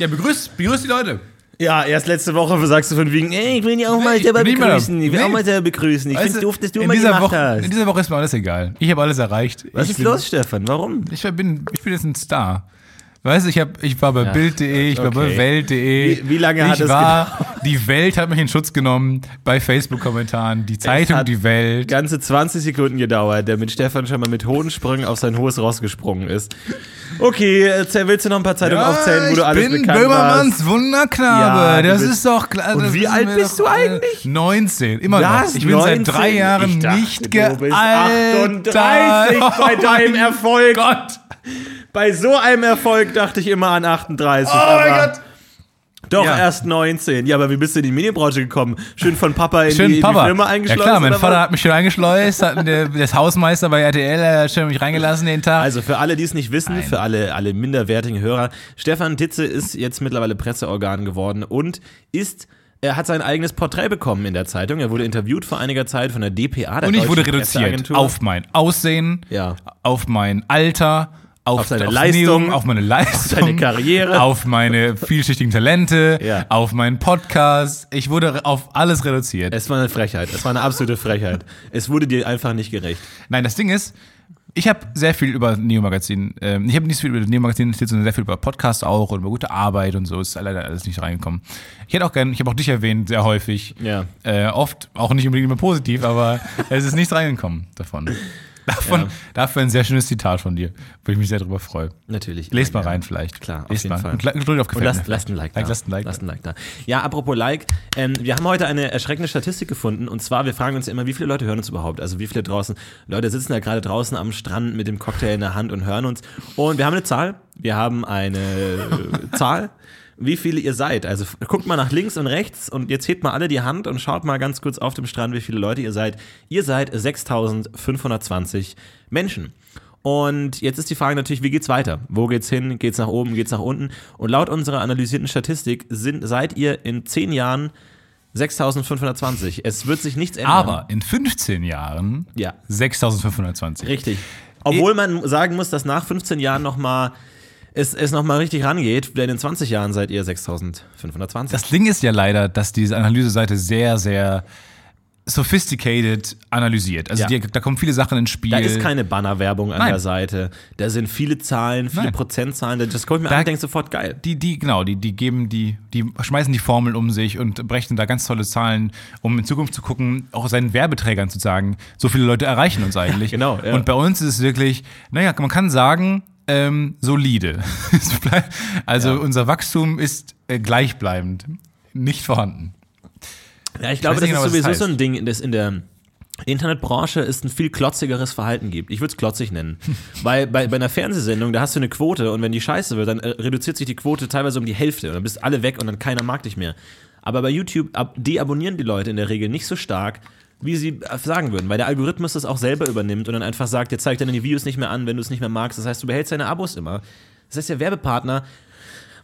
Ja, begrüß, begrüß die Leute. Ja, erst letzte Woche sagst du von wegen, ey, ich will dich auch mal Nee, selber nicht mehr. begrüßen. Ich will Nee. auch mal selber begrüßen. Ich Weißt finde du, doof, dass du mal dieser gemacht Woche, hast. In dieser Woche ist mir alles egal. Ich habe alles erreicht. Was ich ist los, Stefan? Warum? Ich bin, ich bin jetzt ein Star. Weißt du, ich, hab, ich war bei Bild.de, ich war bei okay. Welt.de. Wie- wie lange ich hat es war, Die Welt hat mich in Schutz genommen bei Facebook-Kommentaren. Die Zeitung Die Welt. Ganze 20 Sekunden gedauert, damit Stefan schon mal mit hohen Sprüngen auf sein hohes Ross gesprungen ist. Okay, erzähl, willst du noch ein paar Zeitungen aufzählen, wo ich du alles bin bekannt Böhmermanns warst? Wunderknabe. Ja, das ist doch klar. Und wie alt bist du äh, eigentlich? 19. Immer Was? noch. Ich bin seit drei 19? Jahren Ich dachte, nicht gealtert. 38 bei Oh deinem mein Erfolg. Gott. Bei so einem Erfolg dachte ich immer an 38. Oh mein Gott. Doch, Ja. erst 19. Ja, aber wie bist du in die Medienbranche gekommen? Schön von Papa in, Schön, die, in die Papa. Firma ja eingeschleust? klar, mein Vater was? hat mich schön eingeschleust, hat der, das Hausmeister bei RTL hat schön mich reingelassen den Tag. Also für alle, die es nicht wissen, Nein. für alle, alle minderwertigen Hörer, Stefan Titze ist jetzt mittlerweile Presseorgan geworden und ist, er hat sein eigenes Porträt bekommen in der Zeitung. Er wurde interviewt vor einiger Zeit von der DPA, der und ich wurde reduziert auf mein Aussehen, Ja. auf mein Alter, auf, Auf seine aufs Leistung, Neo, auf meine Leistung, seine Karriere. auf meine vielschichtigen Talente, Ja. auf meinen Podcast. Ich wurde auf alles reduziert. Es war eine Frechheit, es war eine absolute Frechheit. Es wurde dir einfach nicht gerecht. Nein, das Ding ist, ich habe sehr viel über Neo Magazin, ähm, ich habe nicht so viel über Neo Magazin erzählt, sondern sehr viel über Podcasts auch und über gute Arbeit und so. Ist leider alles nicht reingekommen. Ich hätte auch gern, ich habe auch dich erwähnt, sehr häufig. Ja. Äh, oft, auch nicht unbedingt immer positiv, aber es ist nichts reingekommen davon. Davon, Ja. Dafür ein sehr schönes Zitat von dir, wo ich mich sehr drüber freue. Natürlich. Lest mal Ja. rein vielleicht. Klar, auf Lest jeden mal. Fall. Und auf Und lasst, mir. lasst ein Like da. Lasst ein Like. Lasst ein Like da. Ja, apropos Like, ähm, wir haben heute eine erschreckende Statistik gefunden. Und zwar, wir fragen uns ja immer, wie viele Leute hören uns überhaupt? Also wie viele draußen, Leute sitzen da gerade draußen am Strand mit dem Cocktail in der Hand und hören uns. Und wir haben eine Zahl. Wir haben eine äh, Zahl. Wie viele ihr seid. Also guckt mal nach links und rechts und jetzt hebt mal alle die Hand und schaut mal ganz kurz auf dem Strand, wie viele Leute ihr seid. Ihr seid 6520 Menschen. Und jetzt ist die Frage natürlich, wie geht's weiter? Wo geht's hin? Geht's nach oben? Geht's nach unten? Und laut unserer analysierten Statistik sind, seid ihr in 10 Jahren 6520. Es wird sich nichts ändern. Aber in 15 Jahren Ja. 6520. Richtig. Obwohl man sagen muss, dass nach 15 Jahren nochmal es, es nochmal richtig rangeht, denn in 20 Jahren seid ihr 6520. Das Ding ist ja leider, dass diese Analyseseite sehr, sehr sophisticated analysiert. Also Ja. die, da kommen viele Sachen ins Spiel. da ist keine Bannerwerbung an Nein. der Seite. Da sind viele Zahlen, viele Nein. Prozentzahlen. Das ich mir Da- an und denke sofort geil. die, die, genau, die, die geben die, die schmeißen die Formel um sich und brechen da ganz tolle Zahlen, um in Zukunft zu gucken, auch seinen Werbeträgern zu sagen, so viele Leute erreichen uns eigentlich. genau, ja. Und bei uns ist es wirklich, naja, man kann sagen, ähm, solide. Also Ja. unser Wachstum ist äh, gleichbleibend, nicht vorhanden. Ja, ich glaube, weiß das genau, ist was das sowieso so heißt. ein Ding, das in der Internetbranche es ein viel klotzigeres Verhalten gibt. Ich würde es klotzig nennen. Weil bei, bei einer Fernsehsendung, da hast du eine Quote und wenn die scheiße wird, dann äh, reduziert sich die Quote teilweise um die Hälfte und dann bist alle weg und dann keiner mag dich mehr. Aber bei YouTube ab, deabonnieren die Leute in der Regel nicht so stark, wie sie äh, sagen würden, weil der Algorithmus das auch selber übernimmt und dann einfach sagt, der zeigt dann die Videos nicht mehr an, wenn du es nicht mehr magst. Das heißt, du behältst deine Abos immer. Das heißt, der Werbepartner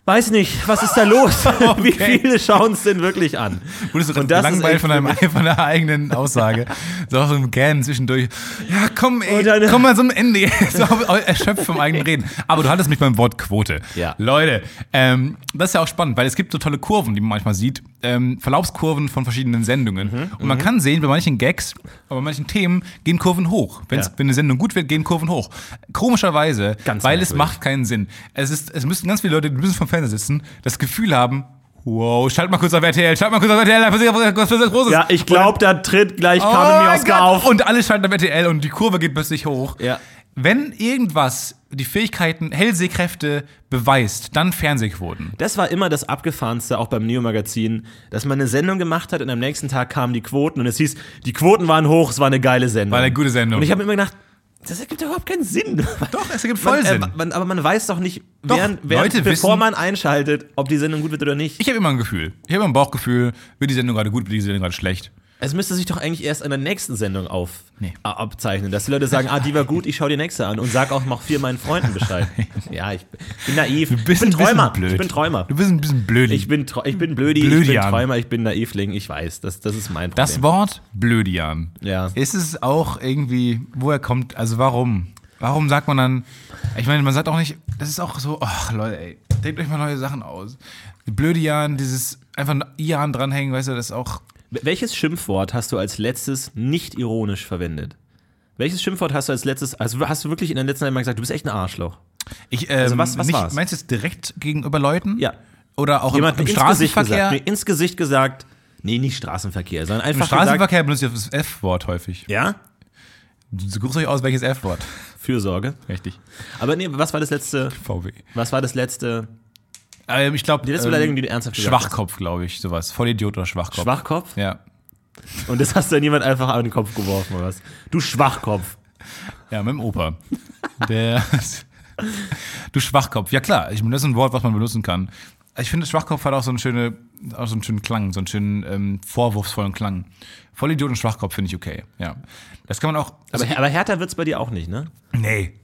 weiß nicht, was ist da los? Wie viele schauen es denn wirklich an? Wurdest du Und das langweilig von, deinem, von der eigenen Aussage. so auch so ein Gähnen zwischendurch. Ja, komm, ey, dann- komm mal zum Ende. so erschöpft vom eigenen Reden. Aber du hattest mich beim Wort Quote. Ja. Leute, ähm, das ist ja auch spannend, weil es gibt so tolle Kurven, die man manchmal sieht. Ähm, Verlaufskurven von verschiedenen Sendungen. Mhm, Und man kann sehen, bei manchen Gags, aber bei manchen Themen gehen Kurven hoch. Wenn's, Ja. Wenn eine Sendung gut wird, gehen Kurven hoch. Komischerweise, Ganz weil es merkwürdig. macht keinen Sinn. Es, ist, es müssen ganz viele Leute, die müssen vom Fernseher sitzen, das Gefühl haben, Wow, schalt mal kurz auf RTL, schalt mal kurz auf RTL, da passiert was passiert Großes. Ja, ich glaube, da tritt gleich Oh Carmen Mioska auf. Und alle schalten auf RTL und die Kurve geht plötzlich hoch. Ja. Wenn irgendwas die Fähigkeiten, Hellsehkräfte beweist, dann Fernsehquoten. Das war immer das Abgefahrenste, auch beim Neo-Magazin, dass man eine Sendung gemacht hat und am nächsten Tag kamen die Quoten und es hieß, die Quoten waren hoch, es war eine geile Sendung. War eine gute Sendung. Und ich habe immer gedacht, das ergibt überhaupt keinen Sinn. Doch, es ergibt voll man, Sinn. Äh, man, aber man weiß doch nicht, Doch, während, während, Leute bevor wissen- man einschaltet, ob die Sendung gut wird oder nicht. Ich habe immer ein Gefühl. Ich habe immer ein Bauchgefühl, wird die Sendung gerade gut, wird die Sendung gerade schlecht. Es müsste sich doch eigentlich erst in der nächsten Sendung auf, Nee. äh, abzeichnen, dass die Leute sagen, ah, die war gut, ich schaue die nächste an und sag auch noch vier meinen Freunden Bescheid. ja, ich bin naiv. Du bist ich bin ein Träumer. blöd. Ich bin Träumer. Du bist ein bisschen blöd. Ich bin, ich bin Blödi, ich bin Blödian. Träumer, ich bin Naivling, ich weiß, das, das ist mein Problem. das Wort Blödian. Ja. Ist es auch irgendwie, woher kommt, also warum? Warum sagt man dann, ich meine, man sagt auch nicht, das ist auch so, ach Leute, ey, denkt euch mal neue Sachen aus. Jahren, dieses einfach ein Jahren dranhängen, weißt du, das ist auch, Welches Schimpfwort hast du als letztes nicht ironisch verwendet? Welches Schimpfwort hast du als letztes, also hast du wirklich in der letzten Zeit mal gesagt, du bist echt ein Arschloch? ich, ähm, Also was- was nicht, war's? meinst du jetzt direkt gegenüber Leuten? Ja. Oder auch Jemand im, im ins Gesicht Straßenverkehr? gesagt, ins Gesicht gesagt, nee, nicht Straßenverkehr, sondern Im einfach Straßenverkehr benutzt ihr das F-Wort häufig. gesagt, ja, Sucht euch aus, welches F-Wort. Fürsorge. Richtig. Aber nee, was war das letzte, VW. was war das letzte, Ähm, ich glaube, die letzte Beleidigung, die du ernsthaft gesagt? Schwachkopf, glaube ich, sowas. Vollidiot oder Schwachkopf. Schwachkopf? Ja. Und das hast du dann jemand einfach an den Kopf geworfen, oder was? Du Schwachkopf. Ja, mit dem Opa. Der. du Schwachkopf. Ja klar, ich meine, das ist ein Wort, was man benutzen kann. Ich finde, Schwachkopf hat auch so einen schönen, auch so einen schönen Klang, so einen schönen ähm, vorwurfsvollen Klang. Vollidiot und Schwachkopf finde ich okay. Ja. Das kann man auch. Also, Aber, aber härter wird's bei dir auch nicht, ne? nee.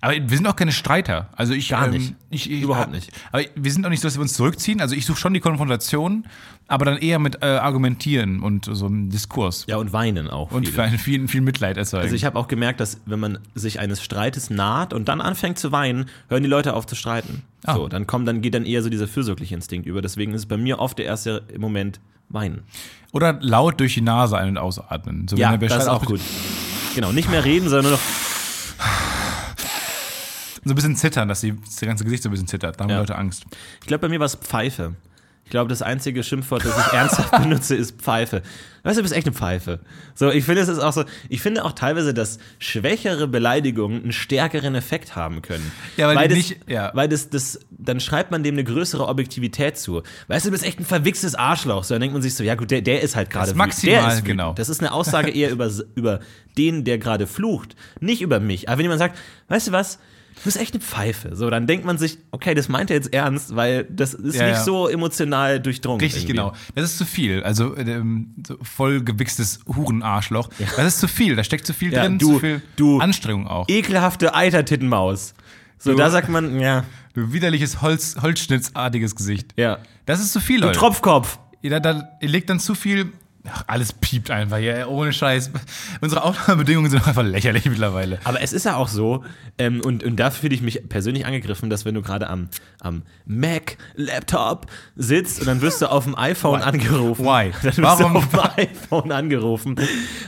Aber wir sind auch keine Streiter. Also ich Gar ähm, nicht. Ich, ich, Überhaupt nicht. Aber wir sind auch nicht so, dass wir uns zurückziehen. Also ich suche schon die Konfrontation, aber dann eher mit äh, Argumentieren und so einem Diskurs. Ja, und weinen auch. Und viele. viel, viel, Mitleid erzeugen. Also ich habe auch gemerkt, dass wenn man sich eines Streites naht und dann anfängt zu weinen, hören die Leute auf zu streiten. Ah. So, dann kommt, dann geht dann eher so dieser fürsorgliche Instinkt über. Deswegen ist es bei mir oft der erste Moment weinen. Oder laut durch die Nase ein- und ausatmen. So, Ja, das ist auch gut. Genau, nicht mehr reden, sondern nur noch. So ein bisschen zittern, dass die, das ganze Gesicht so ein bisschen zittert. Da haben Ja. Leute Angst. Ich glaube, bei mir war es Pfeife. Ich glaube, das einzige Schimpfwort, das ich ernsthaft benutze, ist Pfeife. Weißt du, du bist echt eine Pfeife. So, ich finde, es ist auch so, ich finde auch teilweise, dass schwächere Beleidigungen einen stärkeren Effekt haben können. Ja, weil die das, nicht- ja. weil das, das, dann schreibt man dem eine größere Objektivität zu. Weißt du, du bist echt ein verwichstes Arschloch. So, dann denkt man sich so, ja gut, der, der ist halt gerade Das ist wütend. maximal, der ist genau. Das ist eine Aussage eher über, über den, der gerade flucht, nicht über mich. Aber wenn jemand sagt, weißt du was, du bist echt eine Pfeife, so, dann denkt man sich, okay, das meint er jetzt ernst, weil das ist Ja, nicht ja. so emotional durchdrungen. Richtig, irgendwie. genau. Das ist zu viel. Also ähm, so voll gewichstes Hurenarschloch. Das ist zu viel. Da steckt zu viel Ja, drin, du- zu viel du- Anstrengung auch. Ekelhafte Eitertittenmaus. So, Du- da sagt man, ja, Du widerliches Holz, Holzschnittsartiges Gesicht. ja. Das ist zu viel, Du Leute. Tropfkopf. Ihr, da, ihr legt dann zu viel. Ach, alles piept einfach, ja, ohne Scheiß. Unsere Aufnahmebedingungen sind einfach lächerlich mittlerweile. Aber es ist ja auch so, ähm, und, und dafür fühle ich mich persönlich angegriffen, dass wenn du gerade am, am Mac, Laptop sitzt und dann wirst du auf dem iPhone angerufen. Why? Dann wirst Warum? du auf dem iPhone angerufen.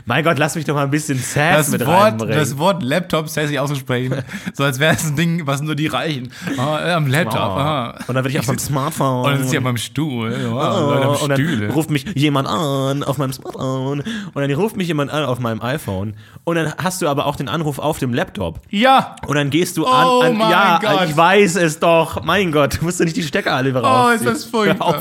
Mein Gott, lass mich doch mal ein bisschen Sass Das mit Wort, reinbringen. das Wort Laptop sassy auszusprechen, so als wäre es ein Ding, was nur die reichen. Äh, am Laptop. Ah. Und dann werde ich auf meinem Smartphone. Und dann sitzt ihr auf meinem Stuhl. Oh, Oh, Leute und dann ruft mich jemand an auf meinem Smartphone und dann ruft mich jemand an auf meinem iPhone und dann hast du aber auch den Anruf auf dem Laptop Ja! und dann gehst du Oh an, an mein ja, Gott. ich weiß es doch, mein Gott, du musst du nicht die Stecker alle wieder Oh, ist das furchtbar.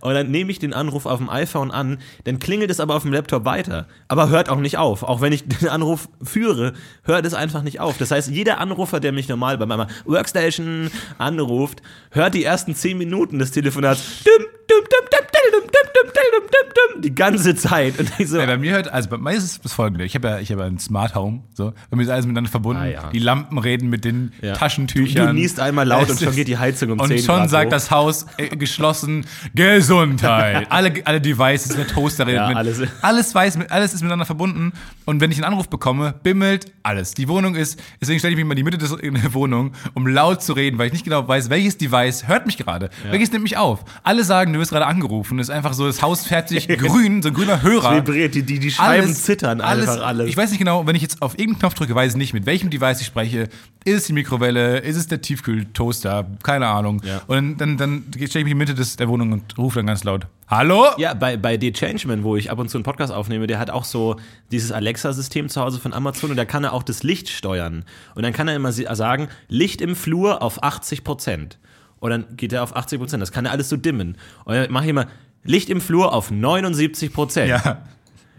Und dann nehme ich den Anruf auf dem iPhone an, dann klingelt es aber auf dem Laptop weiter, aber hört auch nicht auf. Auch wenn ich den Anruf führe, hört es einfach nicht auf. Das heißt, jeder Anrufer, der mich normal bei meiner Workstation anruft, hört die ersten zehn Minuten des Telefonats dum, dum, dum, dum, dum, dum, dum, dum, dum, die ganze Zeit. Und ich so, Ja, bei mir hört, also bei mir ist es das folgende. Ich habe ja, ich habe ja ein Smart Home, so. Bei mir ist alles miteinander verbunden. Ah, ja. Die Lampen reden mit den. Taschentüchern. Du niest einmal laut Es und schon geht die Heizung um Und 10 schon Grad sagt hoch. das Haus äh, geschlossen Gesundheit. alle, alle Devices, der Toaster redet Ja, mit. alles. Alles, weiß, alles ist miteinander verbunden. Und wenn ich einen Anruf bekomme, bimmelt alles. Die Wohnung ist, deswegen stelle ich mich mal in die Mitte des, in der Wohnung, um laut zu reden, weil ich nicht genau weiß, welches Device hört mich gerade. Welches nimmt mich auf. Alle sagen, du wirst gerade angerufen. Das ist einfach so, das Haus sich grün, so ein grüner Hörer. vibriert, die, die, die Scheiben zittern einfach alles. Ich weiß nicht genau, wenn ich jetzt auf irgendeinen Knopf drücke, weiß ich nicht, mit welchem Device ich spreche. Ist es die Mikrowelle? Ist es der Tiefkühltoaster? Keine Ahnung. Ja. Und dann, dann, dann stelle ich mich in die Mitte des, der Wohnung und rufe dann ganz laut: Hallo? Ja, bei, bei The Changeman, wo ich ab und zu einen Podcast aufnehme, der hat auch so dieses Alexa-System zu Hause von Amazon und da kann er auch das Licht steuern. Und dann kann er immer sagen, Licht im Flur auf 80 Prozent. Und dann geht er auf 80 Prozent. Das kann er alles so dimmen. Und dann mache ich immer Licht im Flur auf 79 Prozent. Ja.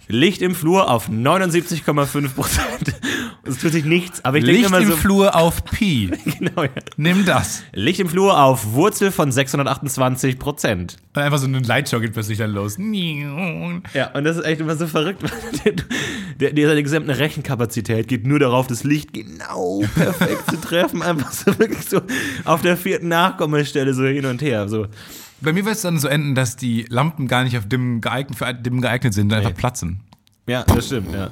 Licht im Flur auf 79,5 Prozent. Es tut sich nichts, aber ich denke Licht immer im so. Flur auf Pi. genau, ja. Nimm das. Licht im Flur auf Wurzel von 628 Prozent. Und einfach so eine Lightshow geht plötzlich dann los. Ja, und das ist echt immer so verrückt. Der, der, seine gesamte Rechenkapazität geht nur darauf, das Licht genau perfekt zu treffen. Einfach so wirklich so auf der vierten Nachkommastelle so hin und her. So. Bei mir wird es dann so enden, dass die Lampen gar nicht auf Dimmen geeignet, für Dimmen geeignet sind und einfach platzen. Ja, das stimmt, ja.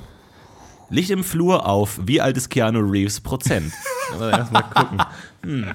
Licht im Flur auf. Wie alt ist Keanu Reeves Prozent? Aber erstmal gucken. Hm.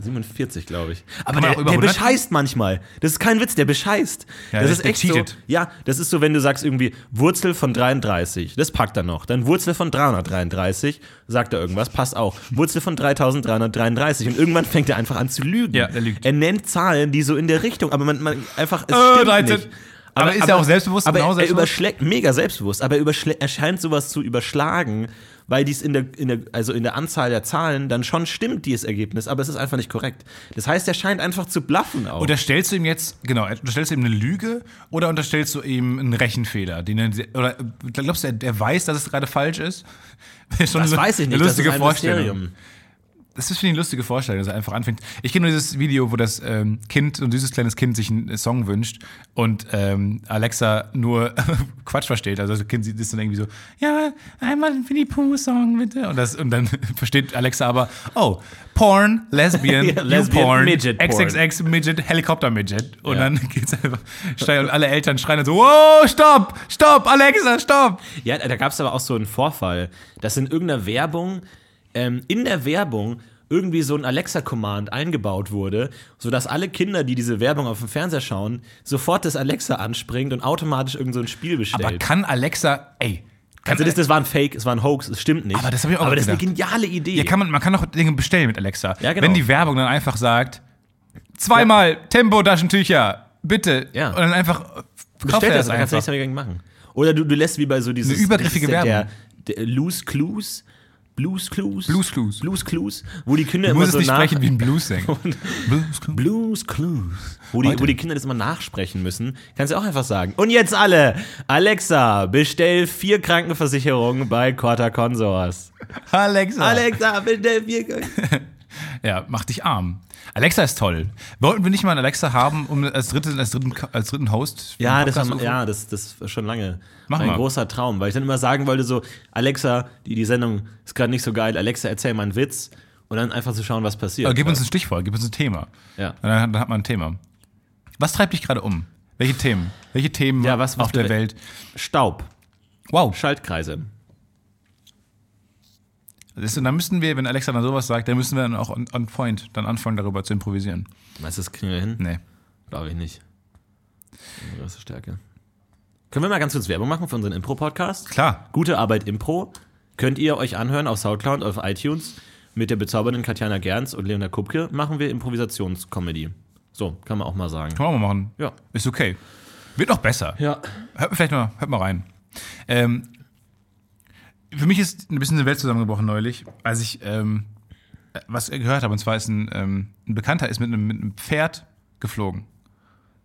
47, glaube ich. Aber der, der 100? bescheißt manchmal. Das ist kein Witz, der bescheißt. Ja, das ist echt so. Ja, das ist so, wenn du sagst irgendwie Wurzel von 33, das packt er noch. Dann Wurzel von 333, sagt er irgendwas, passt auch. Wurzel von 3333 und irgendwann fängt er einfach an zu lügen. Ja, er lügt. Er nennt Zahlen, die so in der Richtung, aber man, man einfach es Äh, stimmt 13. nicht. Aber ist er auch selbstbewusst, Aber genau er selbstbewusst? überschlägt, mega selbstbewusst, aber er, er scheint sowas zu überschlagen, weil dies in der, in der, also in der Anzahl der Zahlen dann schon stimmt, dieses Ergebnis, aber es ist einfach nicht korrekt. Das heißt, er scheint einfach zu bluffen auch. Unterstellst du ihm jetzt, genau, unterstellst du ihm eine Lüge oder unterstellst du ihm einen Rechenfehler? Den er, oder glaubst du, er, er weiß, dass es gerade falsch ist? Das das so weiß ich nicht, lustige das ist ein Vorstellung. Mysterium. Das ist, finde ich, eine lustige Vorstellung, dass er einfach anfängt. Ich kenne nur dieses Video, wo das ähm, Kind, so ein süßes kleines Kind, sich einen Song wünscht und ähm, Alexa nur Quatsch versteht. Also das Kind ist dann irgendwie so, ja, einmal einen Winnie Pooh-Song, bitte. Und, das, und dann versteht Alexa aber, oh, Porn, Lesbian, Ja, Lesbian, Porn, Midget Porn. XXX Midget, Helikopter Midget. Und Ja. dann geht's einfach, steil- und alle Eltern schreien dann so, wow, stopp, stopp, Alexa, stopp. Ja, da gab es aber auch so einen Vorfall, dass in irgendeiner Werbung, ähm, in der Werbung irgendwie so ein Alexa-Command eingebaut wurde, sodass alle Kinder, die diese Werbung auf dem Fernseher schauen, sofort das Alexa anspringt und automatisch irgend so ein Spiel bestellt. Aber kann Alexa, ey, kann also das, das war ein Fake, es war ein Hoax, es stimmt nicht. Aber das hab ich auch Aber das ist eine geniale Idee. Ja, kann man, man kann auch Dinge bestellen mit Alexa. Ja, genau. Wenn die Werbung dann einfach sagt, zweimal Tempo-Taschentücher, bitte. Ja. Und dann einfach kauft Bestell er das, das dann kannst du nichts einfach. dagegen machen. Oder du, du lässt wie bei so dieses Eine übergriffige Werbung. Der, der Loose Clues, Blues Clues, Blues Clues. Blues Clues, wo die Kinder Du immer musst es so nicht nach sprechen wie ein Blues-Sänger. Blues Clues. Blues Clues. Wo die, Heute. wo die Kinder das immer nachsprechen müssen, kannst du auch einfach sagen. Und jetzt alle, Alexa, bestell vier Krankenversicherungen bei Corta Consors. Alexa. Alexa, bestell vier Kranken- Ja, mach dich arm. Alexa ist toll. Wollten wir nicht mal einen Alexa haben, um als, dritte, als, dritten, als dritten Host? Ja, das, haben, ja das, das war schon lange Mach mein mal. großer Traum, weil ich dann immer sagen wollte so, Alexa, die, die Sendung ist gerade nicht so geil, Alexa, erzähl mal einen Witz und dann einfach zu schauen, was passiert. Aber gib uns ein Stichwort, gib uns ein Thema. Ja. Und dann, dann hat man ein Thema. Was treibt dich gerade um? Welche Themen? Welche Themen Ja, was- was auf der Welt? Staub, Wow. Schaltkreise. Und dann müssten wir, wenn Alexa dann sowas sagt, dann müssen wir dann auch on, on point dann anfangen, darüber zu improvisieren. Meinst du, das kriegen wir hin? Nee. Glaube ich nicht. Eine große Stärke. Können wir mal ganz kurz Werbung machen für unseren Impro-Podcast? Klar. Gute Arbeit Impro könnt ihr euch anhören auf Soundcloud, auf iTunes. Mit der bezaubernden Katjana Gerns und Leona Kupke machen wir Improvisationscomedy. So, kann man auch mal sagen. Kann man mal machen. Ja. Ist okay. Wird noch besser. Ja. Hört vielleicht mal, hört mal rein. Ähm, für mich ist ein bisschen eine Welt zusammengebrochen neulich, als ich ähm, was gehört habe. Und zwar ist ein, ähm, ein Bekannter ist mit einem, mit einem Pferd geflogen.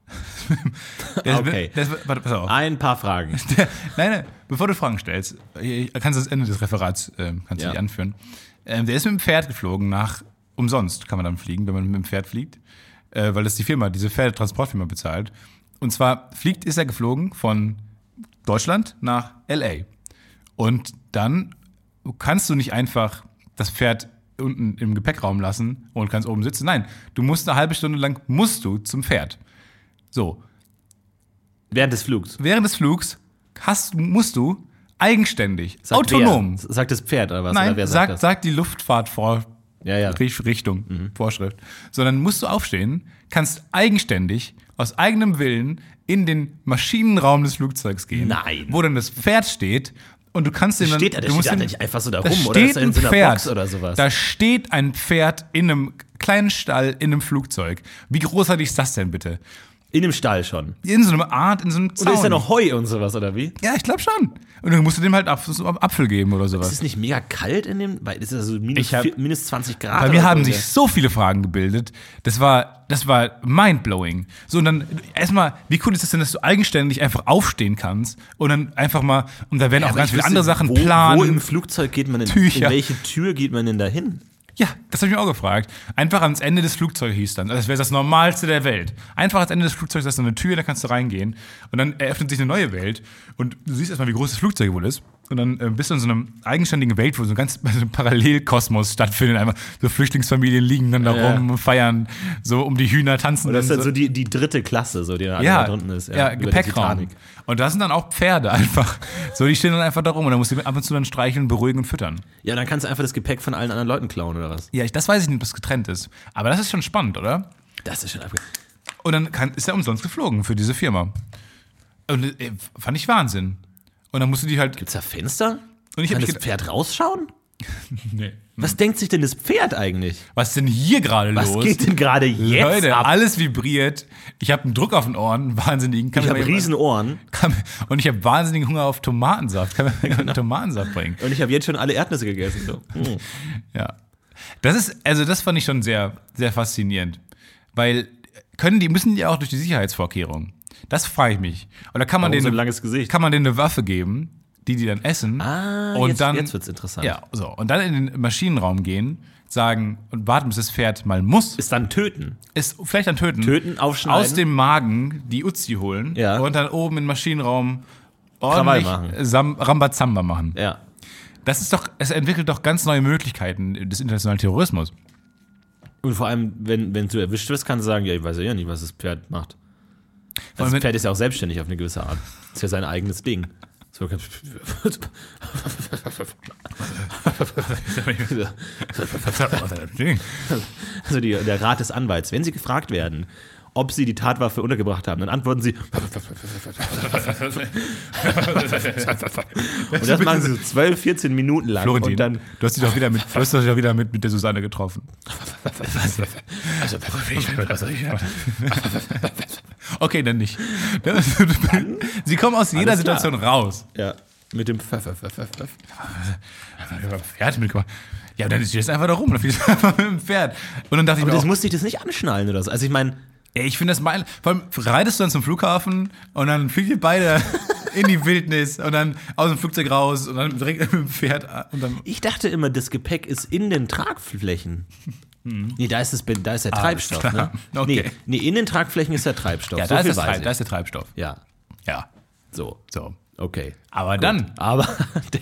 Der Okay. Der ist, warte, pass auf. Ein paar Fragen. Der, nein, nein, bevor du Fragen stellst, äh, kannst du das Ende des Referats ähm, kannst du Ja. dich anführen. Ähm, der ist mit dem Pferd geflogen nach umsonst kann man dann fliegen, wenn man mit dem Pferd fliegt, äh, weil das die Firma, diese Pferdetransportfirma bezahlt. Und zwar fliegt ist er geflogen von Deutschland nach LA. Und dann kannst du nicht einfach das Pferd unten im Gepäckraum lassen und kannst oben sitzen. Nein, du musst eine halbe Stunde lang musst du zum Pferd. So, Während des Flugs. während des Flugs hast, musst du eigenständig, Sagt autonom, Wer? Sagt das Pferd oder was? oder nein, wer sagt, das? sagt die Luftfahrtvorrichtung, Ja, ja. Richtung, Vorschrift, sondern musst du aufstehen, kannst eigenständig, aus eigenem Willen, in den Maschinenraum des Flugzeugs gehen, Nein. wo dann das Pferd steht und du kannst den dann, Steht da, der du musst steht den- nicht einfach so da rum oder steht ist er in ein einer Pferd, Box oder sowas? Da steht ein Pferd in einem kleinen Stall in einem Flugzeug. Wie großartig ist das denn bitte? In dem Stall schon. In so einer Art, in so einem Zaun. Oder ist da noch Heu und sowas, oder wie? Ja, ich glaube schon. Und dann musst du dem halt Apfel geben oder Ist sowas. es nicht mega kalt in dem? Weil es ist also minus, hab- vier- minus 20 Grad. Bei mir haben sich so viele Fragen gebildet. Das war, das war mindblowing. So, und dann erstmal, wie cool ist es denn, dass du eigenständig einfach aufstehen kannst und dann einfach mal, und da werden auch Aber ganz viele wüsste, andere Sachen wo, planen. Wo im Flugzeug geht man denn? Tücher. In welche Tür geht man denn da hin? Ja, das habe ich mir auch gefragt. Einfach ans Ende des Flugzeugs hieß dann. Das wäre das Normalste der Welt. Einfach ans Ende des Flugzeugs, da ist eine Tür, da kannst du reingehen. Und dann eröffnet sich eine neue Welt. Und du siehst erstmal, wie groß das Flugzeug wohl ist. Und dann äh, bist du in so einer eigenständigen Welt, wo so ein ganz so ein Parallelkosmos stattfindet. Einfach so Flüchtlingsfamilien liegen dann da Ja. rum, und feiern, so um die Hühner tanzen. Und das ist dann dann so die, die dritte Klasse, so die da ja, drunten ist. ja, der Gepäckraum. Und da sind dann auch Pferde einfach. So, die stehen dann einfach da rum und dann musst du ab und zu dann streicheln, beruhigen und füttern. Ja, dann kannst du einfach das Gepäck von allen anderen Leuten klauen, oder was? Ja, ich, das weiß ich nicht, ob das getrennt ist. Aber das ist schon spannend, oder? Das ist schon abge Und dann kann, ist er umsonst geflogen für diese Firma. Und äh, fand ich Wahnsinn. Und dann musst du die halt. Gibt's da Fenster? Und ich Kann das Pferd rausschauen? nee. Was denkt sich denn das Pferd eigentlich? Was ist denn hier gerade Was los? geht denn gerade jetzt Leute, ab? alles vibriert. Ich habe einen Druck auf den Ohren, einen wahnsinnigen. Kann Ich habe riesen Ohren kann Und ich habe wahnsinnigen Hunger auf Tomatensaft. Kann mir jemand Tomatensaft bringen? und ich habe jetzt schon alle Erdnüsse gegessen. So. Mm. Ja. Das ist, also das fand ich schon sehr, sehr faszinierend. Weil können die, müssen die auch durch die Sicherheitsvorkehrungen? Das frage ich mich. Oder kann man Warum denen, so kann man denen eine Waffe geben, die die dann essen? Ah, und jetzt, dann, jetzt wird's interessant. Ja, so. Und dann in den Maschinenraum gehen, sagen und warten, bis das Pferd mal muss, Ist dann töten. ist vielleicht dann töten. Töten, aufschneiden. Aus dem Magen die Uzi holen Ja. und dann oben im Maschinenraum ordentlich machen. Rambazamba machen. Ja. Das ist doch, es entwickelt doch ganz neue Möglichkeiten des internationalen Terrorismus. Und vor allem, wenn, wenn du erwischt wirst, kannst du sagen, ja, ich weiß ja nicht, was das Pferd macht. Also das wenn- Pferd ist ja auch selbstständig auf eine gewisse Art. Das ist ja sein eigenes Ding. So, also die, der Rat des Anwalts, wenn Sie gefragt werden, ob Sie die Tatwaffe untergebracht haben, dann antworten Sie. Und das machen Sie so 12, 14 Minuten lang. Florentin, Und dann, du hast dich doch wieder mit, du hast dich doch wieder mit, mit der Susanne getroffen. Okay, dann nicht. Sie kommen aus jeder. Situation raus. ja, mit dem Pferd mitgebracht. Ja, dann ist das einfach da rum. Dann fliegst du einfach mit dem Pferd. Und dann dachte ich Aber mir das auch, musste ich das nicht anschnallen oder so. Also ich meine, ey, ich finde das mal. Vor allem reitest du dann zum Flughafen und dann fliegt ihr beide in die Wildnis und dann aus dem Flugzeug raus und dann direkt mit dem Pferd und dann. ich dachte immer, das Gepäck ist in den Tragflächen. Nee, da ist, das, da ist der Treibstoff. Hm. klar. Ne? Okay. Nee, nee, in den Tragflächen ist der Treibstoff. Ja, so da, ist Treib, da ist der Treibstoff. Ja, Ja, so, so. okay. Aber dann, Aber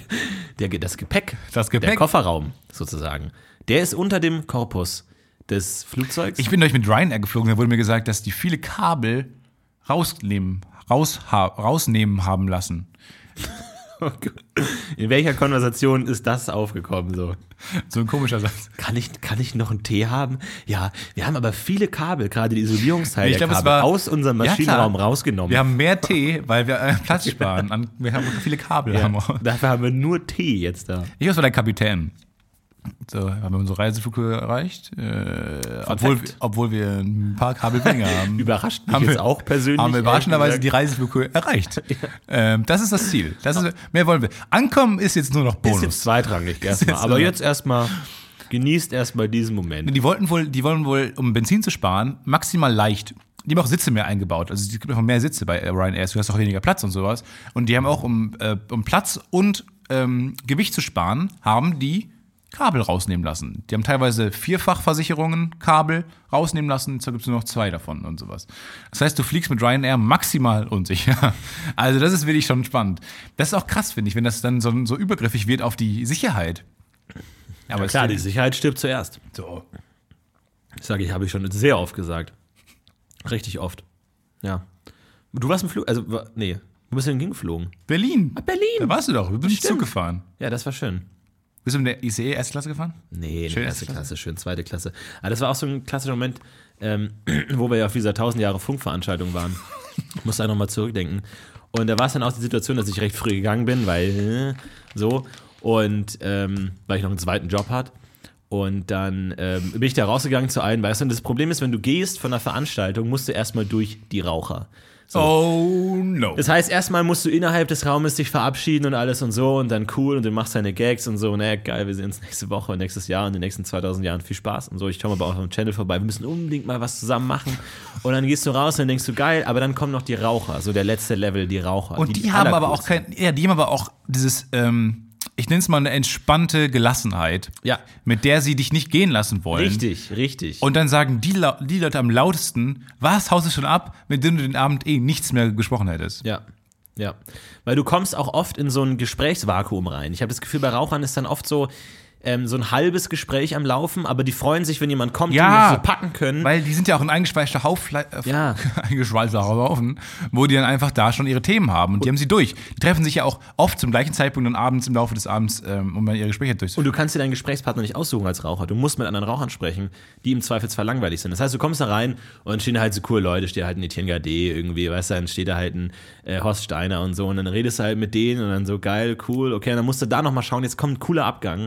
der, der, das Gepäck, Das der Gepäck. Kofferraum sozusagen, der ist unter dem Korpus des Flugzeugs. ich bin durch mit Ryanair geflogen, da wurde mir gesagt, dass die viele Kabel rausnehmen, raus, ha, rausnehmen haben lassen. In welcher Konversation ist das aufgekommen? So? So ein komischer Satz. Kann ich, kann ich noch einen Tee haben? Ja, wir haben aber viele Kabel, gerade die Isolierungsteile Ich glaub, es Kabel, war- aus unserem Ja. Maschinenraum rausgenommen. Wir haben mehr Tee, weil wir äh, Platz sparen. Wir haben viele Kabel. ja, Haben wir. dafür haben wir nur Tee jetzt da. Ich war der Kapitän. So, haben wir unsere Reiseflughöhe erreicht. Äh, obwohl, obwohl wir ein paar Kabel weniger haben. Überrascht mich haben jetzt wir, auch persönlich. Haben wir überraschenderweise die Reiseflughöhe erreicht. ähm, das ist das Ziel. Das ist, mehr wollen wir. Ankommen ist jetzt nur noch gesagt. Ist Bonus. jetzt zweitrangig erstmal. Aber jetzt erstmal, genießt erstmal diesen Moment. Die wollten wohl, die wollen wohl, um Benzin zu sparen, maximal leicht. Die haben auch Sitze mehr eingebaut. Also es gibt einfach mehr Sitze bei Ryanair. Du hast auch weniger Platz und sowas. Und die haben auch, um, äh, um Platz und ähm, Gewicht zu sparen, haben die Kabel rausnehmen lassen. Die haben teilweise Vierfachversicherungen Kabel rausnehmen lassen. Jetzt gibt es nur noch zwei davon und sowas. Das heißt, du fliegst mit Ryanair maximal unsicher. Also das ist wirklich schon spannend. Das ist auch krass, finde ich, wenn das dann so, so übergriffig wird auf die Sicherheit. Aber Ja, klar, die Sicherheit stirbt zuerst. so. Das sage ich, habe ich schon sehr oft gesagt. Richtig oft. Ja. Du warst im Flug, also, nee, wo bist du denn hingeflogen? Berlin. Berlin. Da warst du doch. Du bist. Zug gefahren. Ja, das war schön. Bist du in der ICE erste Klasse gefahren? Nee, Schön erste erste Klasse, schön zweite Klasse. Aber das war auch so ein klassischer Moment, ähm, wo wir ja auf dieser 1000 Jahre Funkveranstaltung waren. Ich muss da nochmal zurückdenken. Und da war es dann auch die Situation, dass ich recht früh gegangen bin, weil äh, so. Und ähm, weil ich noch einen zweiten Job hatte. Und dann ähm, bin ich da rausgegangen zu allen, weißt du, und das Problem ist, wenn du gehst von einer Veranstaltung, musst du erstmal durch die Raucher. Oh no. Das heißt, erstmal musst du innerhalb des Raumes dich verabschieden und alles und so und dann cool und du machst deine Gags und so, naja, geil, wir sehen uns nächste Woche und nächstes Jahr und in den nächsten 2000 Jahren viel Spaß und so. Ich komme aber auch auf dem Channel vorbei, wir müssen unbedingt mal was zusammen machen. Und dann gehst du raus und dann denkst du, geil, aber dann kommen noch die Raucher, so der letzte Level, die Raucher. Und die, haben aber auch kein, ja, die haben aber auch dieses, ähm, ich nenne es mal eine entspannte Gelassenheit, Ja. mit der sie dich nicht gehen lassen wollen. Richtig, richtig. Und dann sagen die, die Leute am lautesten, was haust du schon ab, mit denen du den Abend eh nichts mehr gesprochen hättest. ja. Ja, weil du kommst auch oft in so ein Gesprächsvakuum rein. Ich habe das Gefühl, bei Rauchern ist dann oft so, ähm, so ein halbes Gespräch am Laufen, aber die freuen sich, wenn jemand kommt, Ja, die so packen können. Weil die sind ja auch ein eingeschweißter Haufen, äh, Ja. eingeschweißter Haufen, wo die dann einfach da schon ihre Themen haben und die haben sie durch. Die treffen sich ja auch oft zum gleichen Zeitpunkt und abends im Laufe des Abends, ähm, um dann ihre Gespräche Und durchzuführen. du kannst dir deinen Gesprächspartner nicht aussuchen als Raucher. Du musst mit anderen Rauchern sprechen, die im Zweifelsfall langweilig sind. Das heißt, du kommst da rein und dann stehen da halt so coole Leute, steht halt ein Etienne Gade irgendwie, weißt du, dann steht da halt ein äh, Horst Steiner und so und dann redest du halt mit denen und dann so geil, cool, okay, und dann musst du da nochmal schauen, jetzt kommt ein cooler Abgang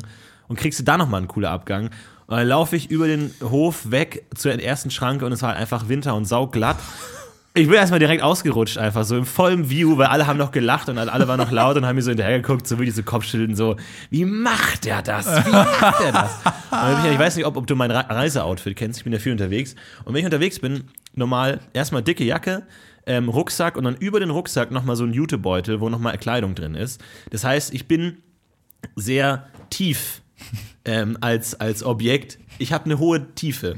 und kriegst du da nochmal einen cooler Abgang. Und dann laufe ich über den Hof weg zur ersten Schranke und es war halt einfach Winter und sauglatt. Ich bin erstmal direkt ausgerutscht, einfach so im vollen View, weil alle haben noch gelacht und alle waren noch laut und haben mir so hinterhergeguckt, so wie diese Kopfschütteln, so, wie macht der das? Wie macht der das? Dann bin ich, ich weiß nicht, ob, ob du mein Re- Reiseoutfit kennst, ich bin ja viel unterwegs. Und wenn ich unterwegs bin, normal erstmal dicke Jacke, ähm, Rucksack und dann über den Rucksack nochmal so ein Jutebeutel, wo nochmal Kleidung drin ist. Das heißt, ich bin sehr tief ähm, als, als Objekt. Ich habe eine hohe Tiefe.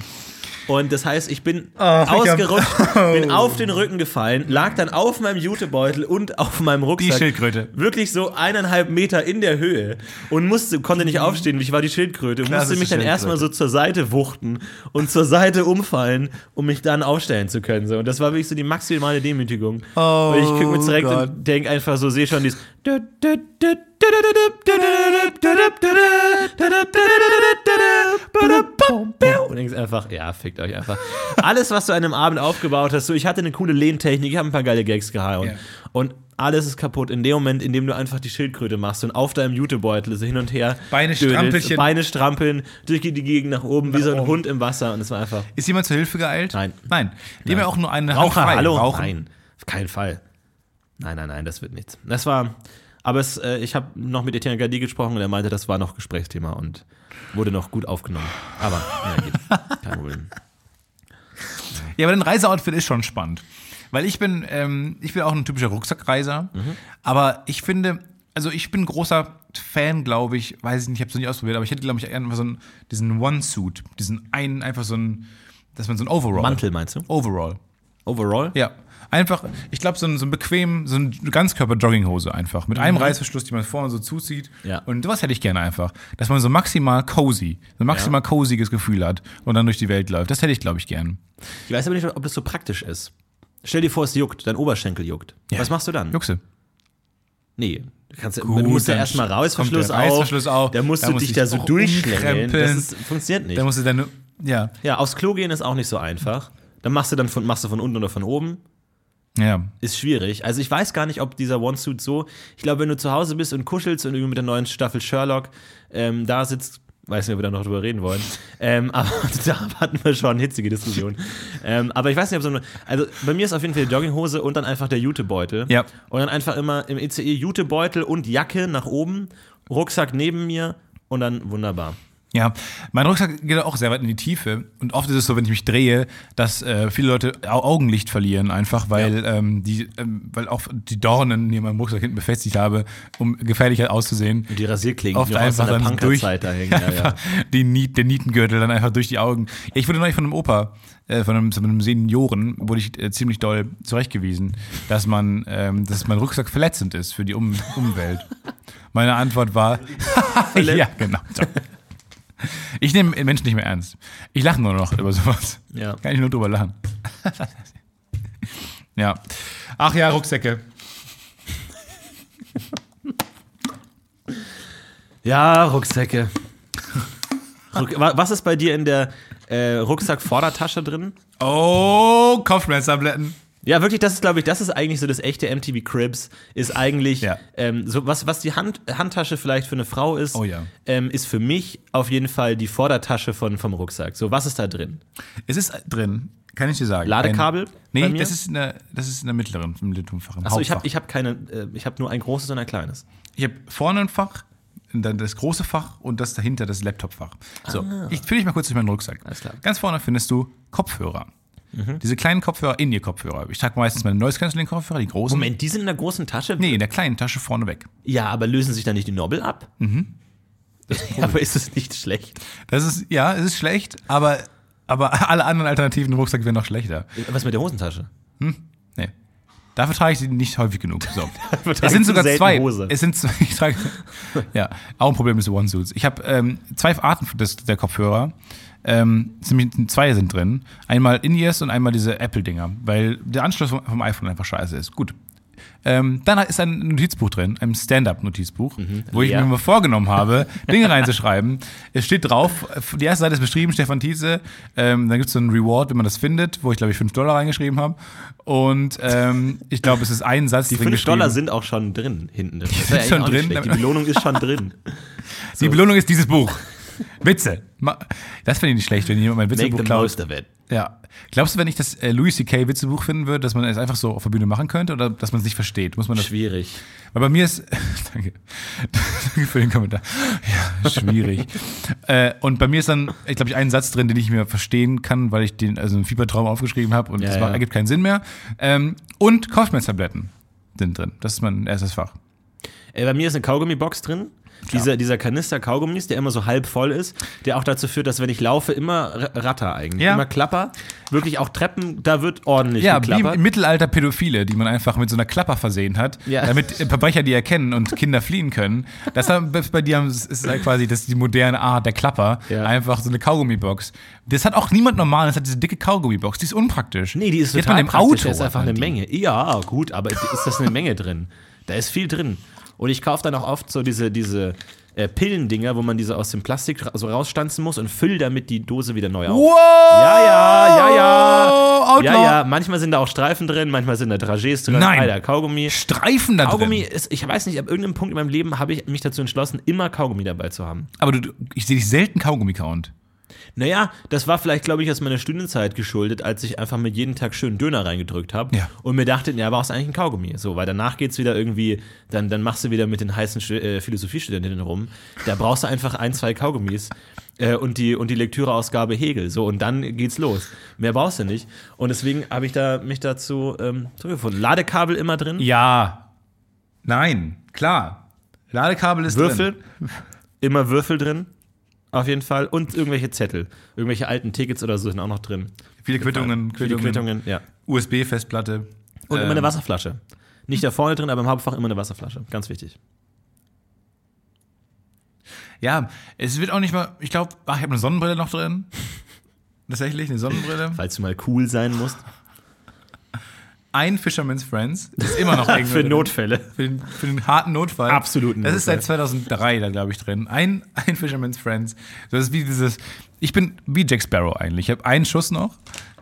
Und das heißt, ich bin ich hab- ausgerutscht, bin auf den Rücken gefallen, lag dann auf meinem Jutebeutel und auf meinem Rucksack. Die Schildkröte. Wirklich so eineinhalb Meter in der Höhe und musste, konnte nicht aufstehen, ich war die Schildkröte, musste Klassische mich dann erstmal so zur Seite wuchten und zur Seite umfallen, um mich dann aufstellen zu können. So. Und das war wirklich so die maximale Demütigung. Oh und ich gucke mir direkt Gott. und denke einfach so, sehe schon dieses und denkst einfach, ja, fickt euch einfach. Alles, was du an einem Abend aufgebaut hast, so ich hatte eine coole Lehntechnik, ich habe ein paar geile Gags gehauen. Ja. Und alles ist kaputt in dem Moment, in dem du einfach die Schildkröte machst und auf deinem Jutebeutel so hin und her Beine Strampelchen. Beine strampeln, durch die Gegend nach oben, wie Nach so ein oben. Hund im Wasser und es war einfach Ist jemand zur Hilfe geeilt? Nein. Nein. Dem ja auch nur eine Hand Raucher, hallo? Rauchen. Nein, auf keinen Fall. Nein, nein, nein, das wird nichts. Das war, aber es, äh, ich habe noch mit Etienne Gadi gesprochen und er meinte, das war noch Gesprächsthema und wurde noch gut aufgenommen. Aber, ja, geht. Kein Problem. Ja, aber dein Reiseoutfit ist schon spannend. Weil ich bin, ähm, ich bin auch ein typischer Rucksackreiser. Aber ich finde, also ich bin großer Fan, glaube ich, weiß ich nicht, ich habe es noch nicht ausprobiert, aber ich hätte, glaube ich, einfach so einen, diesen One-Suit, diesen einen, einfach so ein, dass man so ein Overall. Mantel meinst du? Overall. Overall? Ja. Einfach, ich glaube, so ein, so ein bequem, so ein Ganzkörper-Jogginghose einfach. Mit einem Reißverschluss, die man vorne so zuzieht. Ja. Und sowas hätte ich gerne einfach. Dass man so maximal cozy, so maximal coziges Gefühl hat und dann durch die Welt läuft. Das hätte ich, glaube ich, gern. Ich weiß aber nicht, ob das so praktisch ist. Stell dir vor, es juckt, dein Oberschenkel juckt. Ja. Was machst du dann? Juxe. Nee. Du, kannst, Gut, du musst ja erstmal kommt Reißverschluss auf. Reißverschluss auf, Da musst da du dich da so durchschlängeln. Das ist, funktioniert nicht. Da musst du dann, ja, Ja, aufs Klo gehen ist auch nicht so einfach. Dann machst du dann von, machst du von unten oder von oben. Ja. Ist schwierig. Also ich weiß gar nicht, ob dieser One-Suit so. Ich glaube, wenn du zu Hause bist und kuschelst und irgendwie mit der neuen Staffel Sherlock ähm, da sitzt, weiß nicht, ob wir da noch drüber reden wollen. ähm, aber da hatten wir schon hitzige Diskussionen. ähm, aber ich weiß nicht, ob so eine. Also bei mir ist auf jeden Fall die Jogginghose und dann einfach der Jutebeutel. Ja. Und dann einfach immer im ECE Jutebeutel und Jacke nach oben, Rucksack neben mir und dann wunderbar. Ja, mein Rucksack geht auch sehr weit in die Tiefe. Und oft ist es so, wenn ich mich drehe, dass äh, viele Leute Au- Augenlicht verlieren, einfach weil, ähm, die, ähm, weil auch die Dornen, die in meinem Rucksack hinten befestigt habe, um gefährlicher auszusehen. Und die Rasierklingen, Oft die einfach dann durch, da hängen. Ja, ja. die Niet, der Nietengürtel dann einfach durch die Augen. Ja, ich wurde neulich von einem Opa, äh, von einem, von einem Senioren, wurde ich äh, ziemlich doll zurechtgewiesen, dass man, ähm, dass mein Rucksack verletzend ist für die um Umwelt. Meine Antwort war, ja, genau. So. Ich nehme Menschen nicht mehr ernst. Ich lache nur noch über sowas. Ja. Kann ich nur drüber lachen. ja. Ach ja, Rucksäcke. Ja, Rucksäcke. Ruck, wa- was ist bei dir in der äh, Rucksack-Vordertasche drin? Oh, Kopfschmerztabletten. Ja, wirklich, das ist, glaube ich, das ist eigentlich so das echte MTV Cribs, ist eigentlich, Ja. ähm, so was, was die Hand, Handtasche vielleicht für eine Frau ist, Oh ja. ähm, ist für mich auf jeden Fall die Vordertasche von, vom Rucksack. So, was ist da drin? Es ist drin, kann ich dir sagen. Ladekabel Ein, nee, das ist, in der, das ist in der mittleren, im mittleren Fach. im Achso, ich habe ich hab keine, äh, ich habe nur ein großes und ein kleines. Ich habe vorne ein Fach, und dann das große Fach und das dahinter das Laptopfach. So, ich führe dich mal kurz durch meinen Rucksack. Ah. Alles klar. Ganz vorne findest du Kopfhörer. Diese kleinen Kopfhörer, In-Ear-Kopfhörer. Ich trage meistens meine Noise Cancelling Kopfhörer, die großen. Moment, die sind in der großen Tasche? Nee, in der kleinen Tasche vorne weg. Ja, aber lösen sich da nicht die Nobel ab? Mhm. aber ist es nicht schlecht? Das ist, ja, es ist schlecht, aber, aber alle anderen Alternativen im Rucksack wären noch schlechter. Was mit der Hosentasche? Nee. Dafür trage ich sie nicht häufig genug. So. es sind sogar zwei. Hose. Es sind zwei. Ich trage, ja, auch ein Problem ist One-Suits. Ich habe ähm, zwei Arten des, der Kopfhörer. Ähm, zwei sind drin. Einmal In-Ears und einmal diese Apple-Dinger, weil der Anschluss vom, vom iPhone einfach scheiße ist. Gut. Ähm, dann ist ein Notizbuch drin, ein Stand-up-Notizbuch, wo ich Ja. mir mal vorgenommen habe, Dinge reinzuschreiben. Es steht drauf, die erste Seite ist beschrieben, Stefan Tietze. Ähm, dann gibt es so einen Reward, wenn man das findet, wo ich glaube ich 5 Dollar reingeschrieben habe. Und ähm, ich glaube, es ist ein Satz Die drin 5 geschrieben. Dollar sind auch schon drin, hinten drin. Das sind ist schon drin. Die Belohnung ist schon drin. Die Belohnung ist dieses Buch. Witze. Das finde ich nicht schlecht, wenn jemand mein Make Witzebuch the klaut. most of it. Ja. Glaubst du, wenn ich das äh, Louis C.K. Witzebuch finden würde, dass man es einfach so auf der Bühne machen könnte oder dass man es nicht versteht? Muss man das Schwierig. Weil bei mir ist. danke. danke für den Kommentar. Ja, schwierig. äh, und bei mir ist dann, ich glaube, ich einen Satz drin, den ich mir verstehen kann, weil ich den, also einen Fiebertraum aufgeschrieben habe und Ja, das ja. ergibt keinen Sinn mehr. Ähm, und Kopfschmerztabletten sind drin. Das ist mein erstes Fach. Äh, bei mir ist eine Kaugummibox drin. Dieser, dieser Kanister Kaugummis, der immer so halb voll ist, der auch dazu führt, dass wenn ich laufe, immer ratter eigentlich. Ja. Immer klapper. Wirklich auch Treppen, da wird ordentlich Ja, wie geklappert. im Mittelalter Pädophile, die man einfach mit so einer Klapper versehen hat, Ja. damit Verbrecher die erkennen und Kinder fliehen können. Das haben- das bei dir ist ist halt quasi das ist die moderne Art der Klapper. Ja. Einfach so eine Kaugummibox. Das hat auch niemand normal, das hat diese dicke Kaugummibox, die ist unpraktisch. Nee, die ist hat total man im praktisch, Auto. Da ist einfach eine die. Menge. Ja, gut, aber ist das eine Menge drin? Da ist viel drin. Und ich kaufe dann auch oft so diese, diese äh, Pillendinger, wo man diese aus dem Plastik ra- so rausstanzen muss und fülle damit die Dose wieder neu auf. Wow! Ja, ja, ja, ja. Outlaw. Ja, ja, manchmal sind da auch Streifen drin, manchmal sind da Dragés drin. Nein. Alter, Kaugummi. Streifen da Kaugummi drin. ist, ich weiß nicht, ab irgendeinem Punkt in meinem Leben habe ich mich dazu entschlossen, immer Kaugummi dabei zu haben. Aber du, ich sehe dich selten Kaugummi count. Naja, das war vielleicht, glaube ich, aus meiner Studienzeit geschuldet, als ich einfach mit jeden Tag schön Döner reingedrückt habe Ja. und mir dachte, ja, brauchst eigentlich ein Kaugummi. So, weil danach geht's wieder irgendwie, dann, dann machst du wieder mit den heißen äh, Philosophiestudentinnen rum. Da brauchst du einfach ein, zwei Kaugummis äh, und, die, und die Lektüreausgabe Hegel. So, und dann geht's los. Mehr brauchst du nicht. Und deswegen habe ich da, mich dazu ähm, zurückgefunden. Ladekabel immer drin. Ja. Nein. Klar. Ladekabel ist Würfel. drin. Immer Würfel drin. Auf jeden Fall. Und irgendwelche Zettel. Irgendwelche alten Tickets oder so sind auch noch drin. Viele Quittungen, Für die Quittungen, Quittungen, ja. USB-Festplatte. Und immer Ähm, eine Wasserflasche. Nicht da vorne drin, aber im Hauptfach immer eine Wasserflasche. Ganz wichtig. Ja, es wird auch nicht mal, ich glaube, ach, ich habe eine Sonnenbrille noch drin. Tatsächlich, eine Sonnenbrille. Falls du mal cool sein musst. Ein Fisherman's Friends ist immer noch irgendwo Für drin. Notfälle. Für den, für den harten Notfall. Absoluten Das ist seit Notfall. 2003 da, glaube ich, drin. Ein, ein Fisherman's Friends. Das ist wie dieses, ich bin wie Jack Sparrow eigentlich. Ich habe einen Schuss noch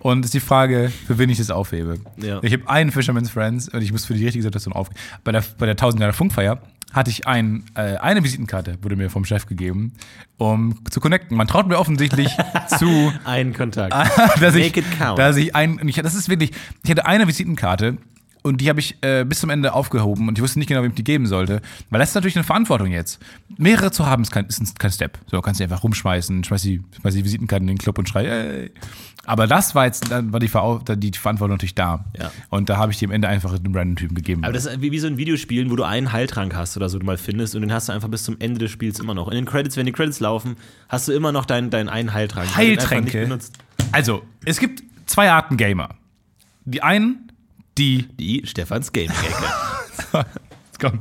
und es ist die Frage, für wen ich das aufhebe. Ja. Ich habe einen Fisherman's Friends und ich muss für die richtige Situation aufgeben. Bei der, bei der 1000 Jahre Funkfeier hatte ich ein, äh, eine Visitenkarte, wurde mir vom Chef gegeben, um zu connecten. Man traut mir offensichtlich zu, Ein Kontakt. dass ich, Make it count. dass ich ein, ich, das ist wirklich, ich hatte eine Visitenkarte und die habe ich äh, bis zum Ende aufgehoben und ich wusste nicht genau, wem ich die geben sollte, weil das ist natürlich eine Verantwortung jetzt. Mehrere zu haben ist kein, ist ein- kein Step. So kannst du einfach rumschmeißen, schmeiß die, schmeiß die Visitenkarten in den Club und schrei, ey. Aber das war jetzt, dann war die, Ver die Verantwortung natürlich da. Ja. Und da habe ich die am Ende einfach einem random Typen gegeben. Aber das ist wie, wie so ein Videospiel, wo du einen Heiltrank hast oder so, du mal findest und den hast du einfach bis zum Ende des Spiels immer noch. In den Credits, wenn die Credits laufen, hast du immer noch deinen, deinen einen Heiltrank. Heiltränke. Also, es gibt zwei Arten Gamer. Die einen, die. Die Stefans Gaming-Ecke. Komm.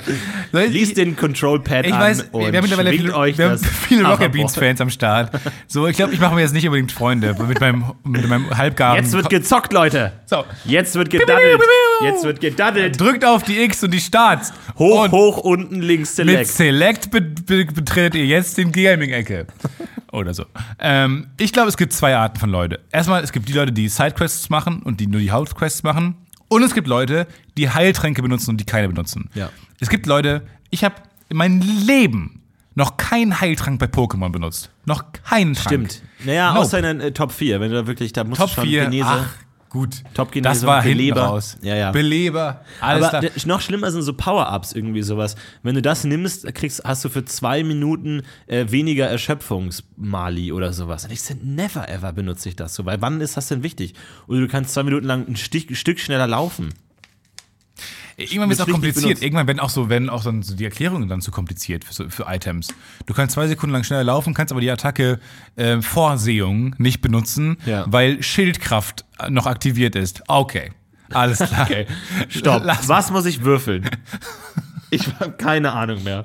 Lies den Control-Pad Ich an weiß, und wir haben mittlerweile viele, euch wir haben viele Rocket Hoverboard. Beans Fans am Start. So, ich glaube, ich mache mir jetzt nicht unbedingt Freunde mit meinem, mit meinem halbgaren. Jetzt wird gezockt, Leute. so. Jetzt wird gedaddelt. Jetzt wird gedaddelt. Drückt auf die X und die Starts. Hoch, und hoch, unten, links, mit select. Select be be betretet ihr jetzt den Gaming-Ecke. Oder so. Ähm, ich glaube, es gibt zwei Arten von Leute. Erstmal, es gibt die Leute, die Sidequests machen und die nur die Hauptquests machen. Und es gibt Leute, die Heiltränke benutzen und die keine benutzen. Ja. Es gibt Leute, ich habe in meinem Leben noch keinen Heiltrank bei Pokémon benutzt. Noch keinen Trank. Stimmt. Naja, Nope. außer in den äh, Top 4, wenn du da wirklich, da musst Top du schon 4. Genese. Ach, gut. Top-Genesung, Das war hinten Beleber. raus. Ja, ja. Beleber. Alles Aber da. noch schlimmer sind so Power-Ups irgendwie sowas. Wenn du das nimmst, kriegst, hast du für zwei Minuten äh, weniger Erschöpfungsmali oder sowas. Und ich sage, never ever benutze ich das so, weil wann ist das denn wichtig? Oder du kannst zwei Minuten lang ein Stich, Stück schneller laufen. Irgendwann wird es auch kompliziert. benutzt. Irgendwann werden auch so, werden auch dann so die Erklärungen dann zu kompliziert für, für Items. Du kannst zwei Sekunden lang schneller laufen, kannst aber die Attacke äh, Vorsehung nicht benutzen, Ja. weil Schildkraft noch aktiviert ist. Okay. Alles klar. Okay, stopp. Lass- Was muss ich würfeln? Ich habe keine Ahnung mehr.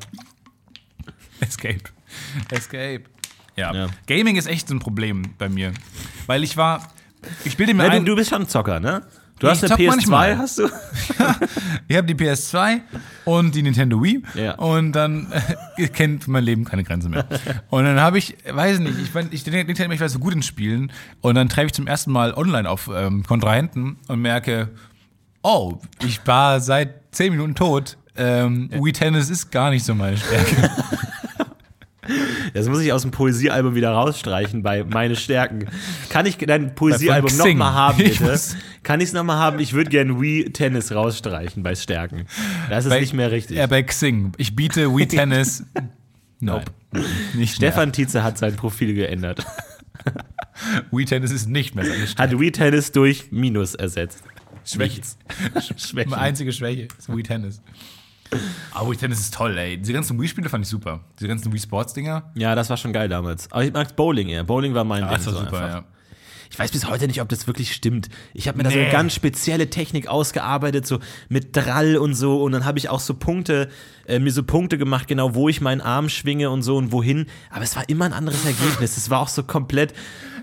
Escape. Escape. Ja. Ja. Gaming ist echt so ein Problem bei mir. Weil ich war. Ich bilde mir Ja, du, ein. du bist schon ein Zocker, ne? Du Ich hast eine zock PS2, manchmal. hast du? Ich habe die PS2 und die Nintendo Wii Ja. und dann äh, kennt mein Leben keine Grenze mehr. Und dann habe ich, weiß nicht, ich, mein, ich denke immer, ich war so gut in Spielen und dann treffe ich zum ersten Mal online auf ähm, Kontrahenten und merke, oh, ich war seit 10 Minuten tot. Ähm, Wii Tennis ist gar nicht so meine Stärke. Das muss ich aus dem Poesiealbum wieder rausstreichen bei Meine Stärken. Kann ich dein Poesiealbum nochmal haben, Ich bitte? muss- Kann ich es nochmal haben? Ich würde gerne Wii Tennis rausstreichen bei Stärken. Das ist Bei- nicht mehr richtig. Ja, bei Xing. Ich biete Wii Tennis. Nein, nicht Stefan Tietze hat sein Profil geändert. mehr. Wii Tennis ist nicht mehr seine Stärke. Hat Wii Tennis durch Minus ersetzt. Schwäche. Schwäche. Meine einzige Schwäche ist Wii Tennis. Aber Wii Tennis ist toll, ey. Diese ganzen Wii-Spiele fand ich super. Diese ganzen Wii Sports-Dinger. Ja, das war schon geil damals. Aber ich mag Bowling eher. Bowling war mein Ah, Ding. das war so super, einfach. ja. Ich weiß bis heute nicht, ob das wirklich stimmt. Ich habe mir da so Nee. eine ganz spezielle Technik ausgearbeitet, so mit Drall und so. Und dann habe ich auch so Punkte, äh, mir so Punkte gemacht, genau wo ich meinen Arm schwinge und so und wohin. Aber es war immer ein anderes Ergebnis. Es war auch so komplett,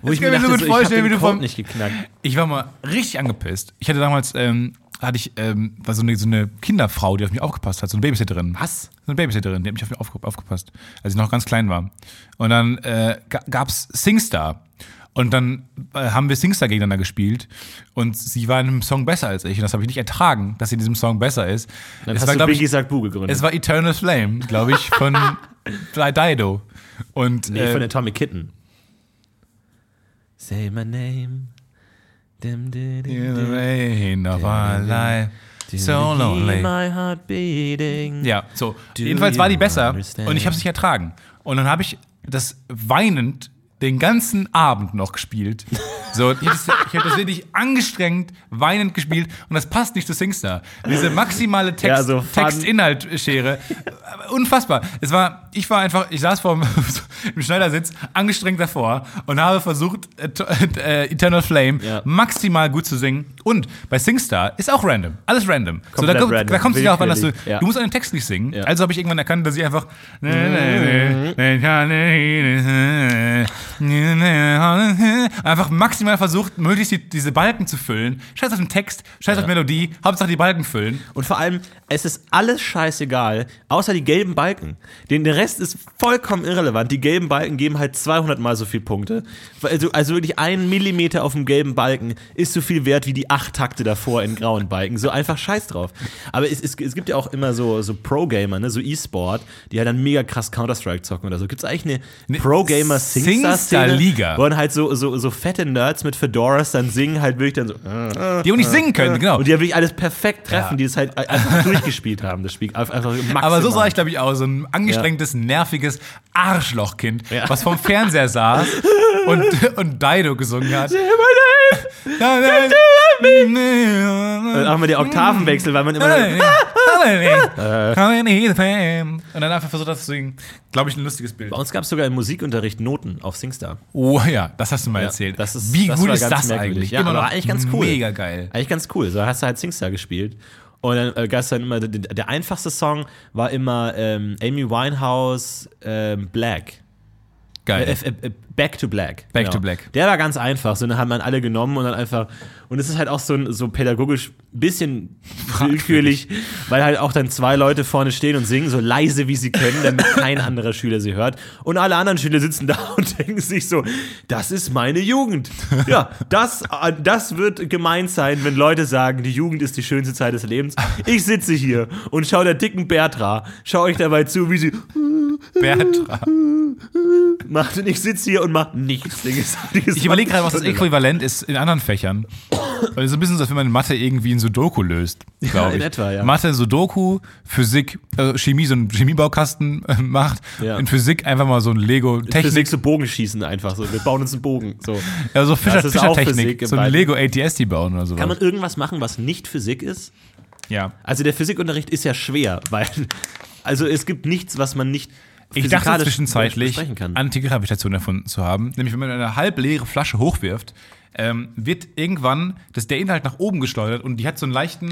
wo ich kann mir ich mir so dachte, gut so, ich habe vorstellen, den wie du Code vom- nicht geknackt. Ich war mal richtig angepisst. Ich hatte damals, ähm, hatte ich, ähm, war so eine, so eine Kinderfrau, die auf mich aufgepasst hat, so eine Babysitterin. Was? So eine Babysitterin, die hat mich auf mich aufge aufgepasst, als ich noch ganz klein war. Und dann äh, ga- gab's Singstar. Und dann äh, haben wir Singstar gegeneinander gespielt und sie war in einem Song besser als ich und das habe ich nicht ertragen, dass sie in diesem Song besser ist. Dann es hast war, du Biggie ich, Sagt gegründet. es war Eternal Flame, glaube ich, von Dido. Und nee, äh, von Atomic Kitten. Say my name. In the rain of our life, so lonely. My heart beating. Ja, so. Do Jedenfalls war die besser understand? und ich habe es nicht ertragen. Und dann habe ich das weinend den ganzen Abend noch gespielt. So, ich habe das, ich hab das wirklich angestrengt, weinend gespielt und das passt nicht zu Singstar. Diese maximale Text, Ja, so. Text-Inhalt-Schere. Unfassbar. Es war, ich war einfach, ich saß vor im Schneidersitz, angestrengt davor und habe versucht, äh, äh, Eternal Flame Ja. maximal gut zu singen. Und bei Singstar ist auch random. Alles random. so, da, da kommt es nicht darauf an, dass du. Ja. du musst einen Text nicht singen. Also habe ich irgendwann erkannt, dass ich einfach einfach maximal versucht, möglichst die, diese Balken zu füllen. Scheiß auf den Text, scheiß auf Melodie, Hauptsache die Balken füllen. Und vor allem, es ist alles scheißegal, außer die gelben Balken. Den, der Rest ist vollkommen irrelevant. Die gelben Balken geben halt 200 mal so viel Punkte. Also, also wirklich ein Millimeter auf dem gelben Balken ist so viel wert wie die acht Takte davor in grauen Balken. So einfach scheiß drauf. Aber es, es, es gibt ja auch immer so, so Pro-Gamer, ne, so E-Sport, die halt dann mega krass Counter-Strike zocken oder so. Gibt es eigentlich eine Pro-Gamer Singstar-Szene? Singstar-Liga. Wo dann halt so, so, so fette Nerds mit Fedoras dann singen, halt wirklich dann so. Die auch nicht singen können, genau. Und die ja wirklich alles perfekt treffen, Ja. die das halt einfach durchgespielt haben, das Spiel. Einfach maximal. Aber so sah ich, glaube ich, aus. So ein angestrengtes, nerviges Arschlochkind, was vorm Fernseher saß und, und Dido gesungen hat. Und auch mal die Oktavenwechsel, weil man immer. Und dann einfach versucht, das zu singen. Glaube ich, ein lustiges Bild. Bei uns gab es sogar im Musikunterricht Noten auf Singstar. Oh ja, das hast du mal Ja, erzählt. das ist- Wie das gut war ist das eigentlich? Ja, Immer aber noch eigentlich ganz cool. Mega geil. Eigentlich ganz cool. So hast du halt Singstar gespielt. Und dann äh, gab es dann immer, der, der einfachste Song war immer ähm, Amy Winehouse ähm, Black. Geil. Äh, äh, äh, Back to Black. Back to Black. Der war ganz einfach. So, den haben man alle genommen und dann einfach. Und es ist halt auch so, so pädagogisch bisschen willkürlich, weil halt auch dann zwei Leute vorne stehen und singen, so leise wie sie können, damit kein anderer Schüler sie hört. Und alle anderen Schüler sitzen da und denken sich so: Das ist meine Jugend. Ja, das, äh, das wird gemeint sein, wenn Leute sagen, die Jugend ist die schönste Zeit des Lebens. Ich sitze hier und schaue der dicken Bertra, schaue euch dabei zu, wie sie Bertra. macht und ich sitze hier und mache nichts. Ich überlege gerade, was das. Äquivalent ist in anderen Fächern. Weil es ist ein bisschen so, als wenn man in Mathe irgendwie ein Sudoku löst, glaube ich. in etwa, ja. Mathe, Sudoku, Physik, äh, Chemie, so einen Chemiebaukasten äh, macht. Ja. In Physik einfach mal so ein Lego-Technik. Physik so Bogenschießen einfach so. Wir bauen uns einen Bogen. So. Ja, so Fischer, Fischertechnik. So ein. Lego ATST bauen oder sowas. Kann man irgendwas machen, was nicht Physik ist? ja. Also der Physikunterricht ist ja schwer, weil also es gibt nichts, was man nicht Ich dachte zwischenzeitlich. Antigravitation erfunden zu haben. Nämlich, wenn man eine halb leere Flasche hochwirft, ähm, wird irgendwann das, der Inhalt nach oben geschleudert und die hat so einen leichten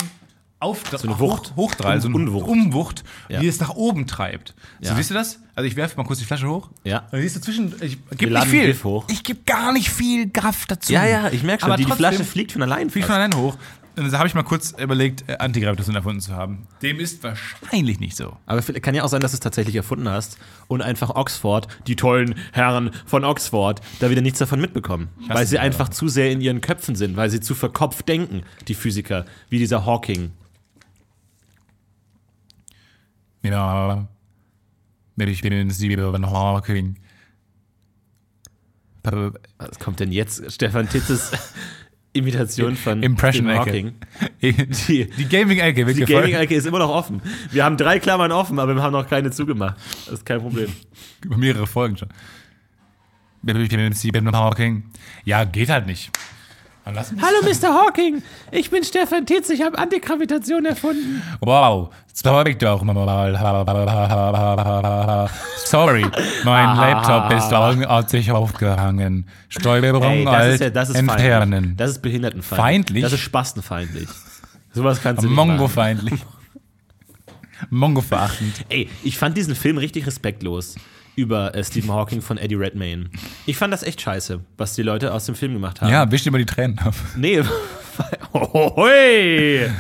Auf so eine Wucht. Hoch, Hochdrall, so eine Unwucht. Umwucht, Ja. die es nach oben treibt. So, Ja. siehst du das? Also ich werfe mal kurz die Flasche hoch. Ja. Und dann siehst du zwischen, ich gebe nicht viel. Hoch. Ich gebe gar nicht viel Kraft dazu. Ja, ja, ich merke schon, Aber die, die trotzdem Flasche fliegt von allein. fliegt fast. von allein hoch. Und da habe ich mal kurz überlegt, äh, Antigravitation erfunden zu haben. Dem ist wahrscheinlich nicht so. Aber kann ja auch sein, dass du es tatsächlich erfunden hast und einfach Oxford, die tollen Herren von Oxford, da wieder nichts davon mitbekommen. Weil sie einfach zu sehr in ihren Köpfen sind, weil sie zu verkopft denken, die Physiker, wie dieser Hawking. Ja. Ich bin Hawking. Was kommt denn jetzt? Stefan Titzes Imitation von Impression. Hawking. Die, die Gaming-Ecke wird Die. Gaming-Ecke ist immer noch offen. Wir haben drei Klammern offen, aber wir haben noch keine zugemacht. Das ist kein Problem. Über mehrere Folgen schon. Hawking. Ja, geht halt nicht. Hallo Mr. Hawking, ich bin Stefan Titz, ich habe Antigravitation erfunden. Wow, sorry doch. Sorry, mein Laptop ist sich aufgehangen. Steuerung Ey, das alt ist ja, das ist entfernen. feindlich. Das ist behindertenfeindlich. Feindlich? Das ist spastenfeindlich. Sowas kannst du nicht Mongo machen. feindlich. Mongo verachtend. Ey, ich fand diesen Film richtig respektlos über äh, Stephen Hawking von Eddie Redmayne. Ich fand das echt scheiße, was die Leute aus dem Film gemacht haben. Ja, wisch dir mal die Tränen ab. Nee, weil,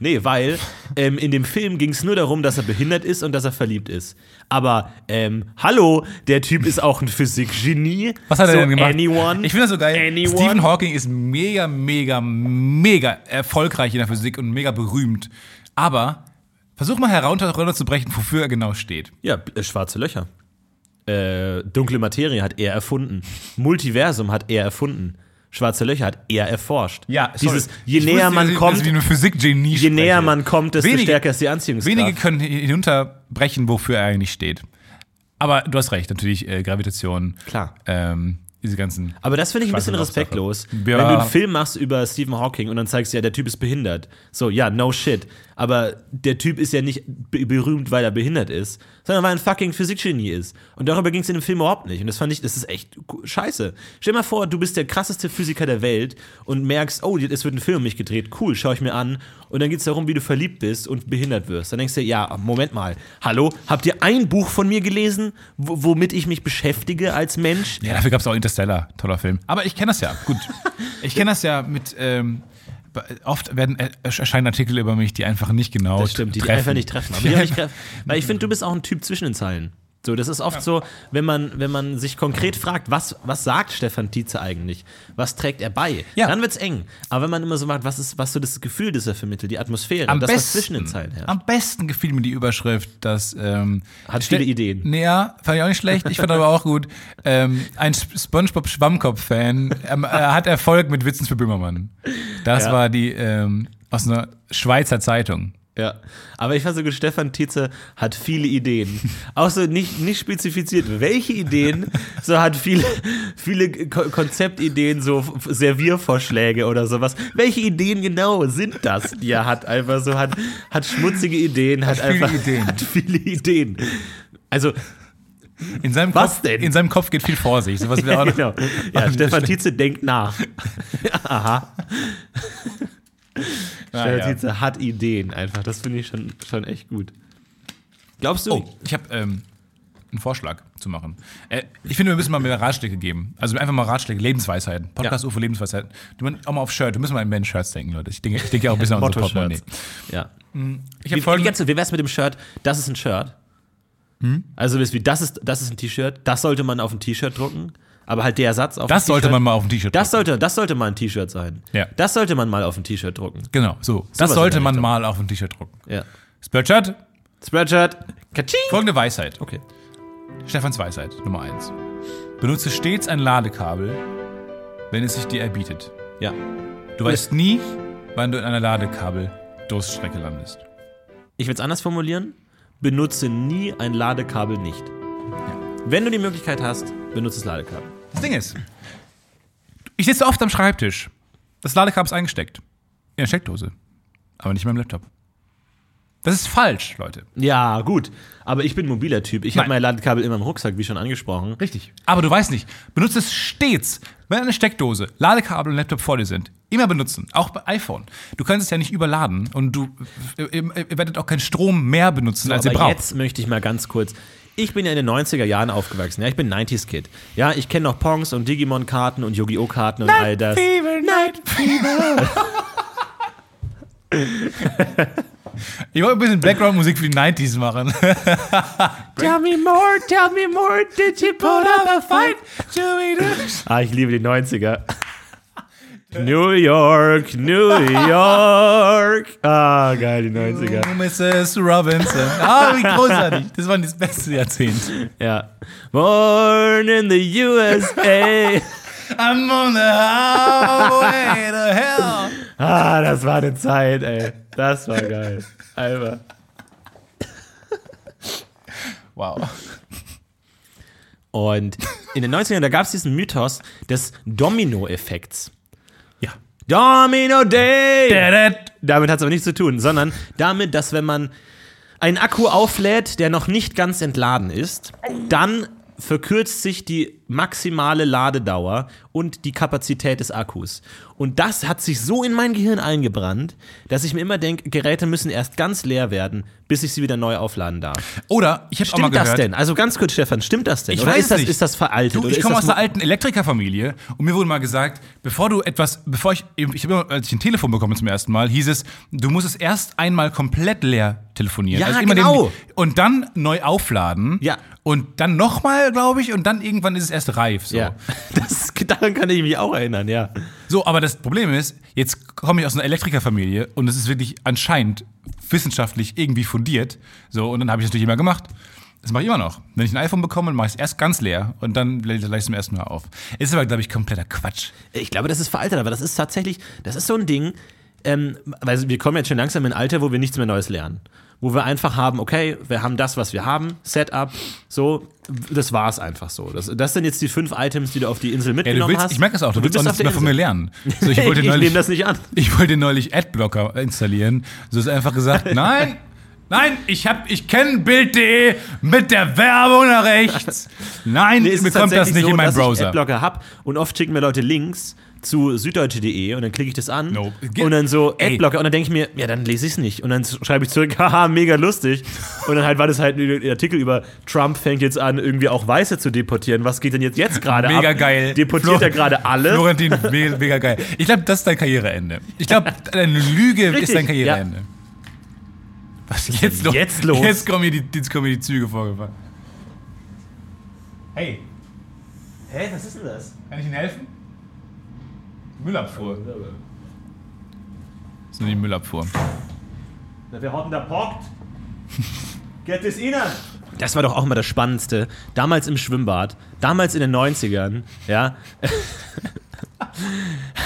nee, weil ähm, in dem Film ging es nur darum, dass er behindert ist und dass er verliebt ist. Aber, ähm, hallo, der Typ ist auch ein Physikgenie. Was hat so er denn gemacht? Anyone? Ich finde das so geil. Anyone? Stephen Hawking ist mega, mega, mega erfolgreich in der Physik und mega berühmt. Aber versuch mal herunter, runterzubrechen, wofür er genau steht. Ja, äh, schwarze Löcher. Äh, dunkle Materie hat er erfunden. Multiversum hat er erfunden. Schwarze Löcher hat er erforscht. Dieses, je näher man kommt, wie eine Physik-Genie je näher man kommt, desto Wenige- stärker ist die Anziehungskraft. Wenige können hinunterbrechen, wofür er eigentlich steht. Aber du hast recht, natürlich äh, Gravitation. Klar. Ähm, diese ganzen. Aber das finde ich ein bisschen respektlos. Ja. Wenn du einen Film machst über Stephen Hawking und dann zeigst du ja, der Typ ist behindert. So, ja, no shit. Aber der Typ ist ja nicht be berühmt, weil er behindert ist, sondern weil er ein fucking Physikgenie ist. Und darüber ging es in dem Film überhaupt nicht. Und das fand ich, das ist echt scheiße. Stell dir mal vor, du bist der krasseste Physiker der Welt und merkst, oh, es wird ein Film um mich gedreht. Cool, schau ich mir an. Und dann geht es darum, wie du verliebt bist und behindert wirst. Dann denkst du, ja, Moment mal. Hallo, habt ihr ein Buch von mir gelesen, wo- womit ich mich beschäftige als Mensch? Ja, dafür gab es auch Interstellar, toller Film. Aber ich kenne das ja, gut. Ich kenne das ja mit. Ähm, oft werden äh, erscheinen Artikel über mich, die einfach nicht genau Das stimmt, die, die treffen. einfach nicht treffen. Aber die nicht treffen. Weil ich finde, du bist auch ein Typ zwischen den Zeilen. So, das ist oft so, wenn man, wenn man sich konkret fragt, was, was sagt Stefan Tietze eigentlich? Was trägt er bei? Ja. Dann wird's eng. Aber wenn man immer so macht, was ist, was so das Gefühl, das er vermittelt, die Atmosphäre, am das, besten, was zwischen den Zeilen herrscht. Am besten gefiel mir die Überschrift, dass. Ähm, Hat viele Ideen. Nee, ja, fand ich auch nicht schlecht. Ich fand aber auch gut. Ähm, ein Sp- Spongebob-Schwammkopf-Fan ähm, äh, hat Erfolg mit Witzen für Böhmermann. Das Ja. war die ähm, aus einer Schweizer Zeitung. Ja, aber ich fand so gut, Stefan Tietze hat viele Ideen. Auch so nicht, nicht spezifiziert, welche Ideen, so hat viele, viele Ko Konzeptideen, so Serviervorschläge oder sowas. Welche Ideen genau sind das, die er hat? Einfach so, hat, hat schmutzige Ideen, hat, viele einfach Ideen. Hat viele Ideen. Also, In seinem Was Kopf, denn? In seinem Kopf geht viel vor sich. Sowas wäre auch noch- genau. Ja, Stefan Tietze denkt nach. Aha. Ah, Stefan ja. Hat Ideen einfach. Das finde ich schon, schon echt gut. Glaubst du? Oh, ich habe ähm, einen Vorschlag zu machen. Äh, ich finde, wir müssen mal mehr Ratschläge geben. Also einfach mal Ratschläge, Lebensweisheiten. Podcast UFO Lebensweisheiten. Du, auch mal auf Shirt. Wir müssen mal in Shirts denken, Leute. Ich denke, ich denke ja auch ein bisschen an unser Portemonnaie. Ja. Ich Wie, wie, ganz- wie wär's mit dem Shirt? Das ist ein Shirt. Hm? Also wie das ist, das ist ein T-Shirt. Das sollte man auf ein T-Shirt drucken. Aber halt der Satz auf das sollte man mal auf dem T-Shirt Das drucken. sollte, das sollte mal ein T-Shirt sein. Ja. Das sollte man mal auf ein T-Shirt drucken. Genau, so. Sowas Das in sollte der man Richtung. mal auf ein T-Shirt drucken. Ja. Spreadshirt, Spreadshirt. Kaching. folgende Weisheit. Okay. Stefans Weisheit, Nummer eins. Benutze stets ein Ladekabel, wenn es sich dir erbietet. Ja. Du weißt nie, wann du in einer Ladekabel-Durststrecke landest. Ich will es anders formulieren. Benutze nie ein Ladekabel nicht. Wenn du die Möglichkeit hast, benutze das Ladekabel. Das Ding ist, ich sitze oft am Schreibtisch. Das Ladekabel ist eingesteckt. In der Steckdose. Aber nicht in meinem Laptop. Das ist falsch, Leute. Ja, gut. Aber ich bin ein mobiler Typ. Ich habe mein Ladekabel immer im Rucksack, wie schon angesprochen. Richtig. Aber du weißt nicht, benutze es stets, wenn eine Steckdose, Ladekabel und Laptop vor dir sind. Immer benutzen, auch bei iPhone. Du kannst es ja nicht überladen und du ihr, ihr werdet auch keinen Strom mehr benutzen, als ihr braucht. jetzt möchte ich mal ganz kurz. Ich bin ja in den 90er Jahren aufgewachsen. Ja, ich bin 90s Kid. Ja, ich kenne noch Pongs und Digimon-Karten und Yu-Gi-Oh! Karten und all das. Fever, Night Fever. ich wollte ein bisschen Background-Musik für die 90s machen. Tell me more, tell me more, did you put up a fight? Ah, ich liebe die 90er. New York, New York. Ah, geil, die 90er. Mrs. Robinson. Ah, wie großartig. Das war das beste Jahrzehnt. Ja. Born in the USA. I'm on the highway to hell. Ah, das war eine Zeit, ey. Das war geil. Einfach. Wow. Und in den 90ern, da gab es diesen Mythos des Domino-Effekts. Domino Day! Damit hat es aber nichts zu tun, sondern damit, dass wenn man einen Akku auflädt, der noch nicht ganz entladen ist, dann verkürzt sich die maximale Ladedauer und die Kapazität des Akkus. Und das hat sich so in mein Gehirn eingebrannt, dass ich mir immer denke, Geräte müssen erst ganz leer werden, bis ich sie wieder neu aufladen darf. Oder, ich habe auch mal Stimmt das gehört. denn? Also ganz kurz, Stefan, stimmt das denn? Ich Oder weiß ist das, nicht. ist das veraltet? Du, ich komme aus einer alten Elektrikerfamilie und mir wurde mal gesagt, bevor du etwas, bevor ich, ich habe immer, als ich ein Telefon bekomme zum ersten Mal, hieß es, du musst es erst einmal komplett leer telefonieren. Also Ja, immer genau. und dann neu aufladen. Ja. Und dann nochmal, glaube ich, und dann irgendwann ist es erst reif. So. Ja, das, daran kann ich mich auch erinnern, ja. So, aber das Problem ist, jetzt komme ich aus einer Elektrikerfamilie und es ist wirklich anscheinend wissenschaftlich irgendwie fundiert. So, und dann habe ich es natürlich immer gemacht. Das mache ich immer noch. Wenn ich ein iPhone bekomme, mache ich es erst ganz leer und dann lade ich es zum ersten Mal auf. Ist aber, glaube ich, kompletter Quatsch. Ich glaube, das ist veraltet, aber das ist tatsächlich, das ist so ein Ding, ähm, weil wir kommen jetzt schon langsam in ein Alter, wo wir nichts mehr Neues lernen. Wo wir einfach haben, okay, wir haben das, was wir haben, Setup, so, das war's einfach so. Das, das sind jetzt die fünf Items, die du auf die Insel Ja, du mitgenommen willst, hast. ich merke das auch, du Und willst auch nichts mehr von mir lernen. So, ich wollte ich neulich, nehme das nicht an. Ich wollte neulich Adblocker installieren. So ist einfach gesagt, nein, nein, ich hab, ich kenne Bild.de mit der Werbung nach rechts. Nein, Nee, es ist bekommt das nicht so, in meinen dass Ich Browser. Adblocker hab und oft schicken mir Leute Links zu süddeutsche.de und dann klicke ich das an No. und dann so Ey. Adblocker und dann denke ich mir, ja, dann lese ich es nicht und dann schreibe ich zurück, haha, mega lustig und dann halt war das halt ein Artikel über Trump fängt jetzt an, irgendwie auch Weiße zu deportieren. Was geht denn jetzt jetzt gerade ab? Mega geil. Deportiert Flo- er gerade alle? Florentin, mega, mega geil. Ich glaube, das ist dein Karriereende. Ich glaube, deine Lüge Richtig, ist dein Karriereende. Was ist jetzt los? jetzt los? Jetzt kommen mir die, jetzt kommen mir die Züge vorgefahren. Hey, Hä, was ist denn das? kann ich Ihnen helfen? Müllabfuhr. Das ist nur die Müllabfuhr. Wer hat denn da pockt? Geht es Ihnen? Das war doch auch immer das Spannendste. Damals im Schwimmbad, damals in den 90ern, ja.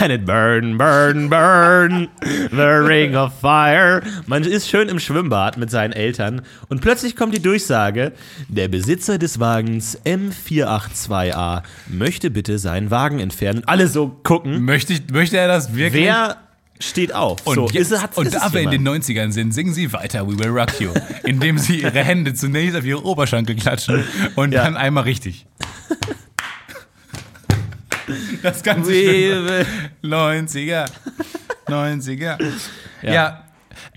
And it burn, burn, burn, the ring of fire. Man ist schön im Schwimmbad mit seinen Eltern und plötzlich kommt die Durchsage, der Besitzer des Wagens M482A möchte bitte seinen Wagen entfernen. Alle so gucken, Möchte, ich, möchte er das wirklich? wer steht auf? Und, so, jetzt, ist, und da wir in den 90ern sind, singen sie weiter We Will Rock You, indem sie ihre Hände zunächst auf ihre Oberschenkel klatschen und Ja. dann einmal richtig. Das ganze We Schwimmbad. will- 90er. 90er. Ja, Ja.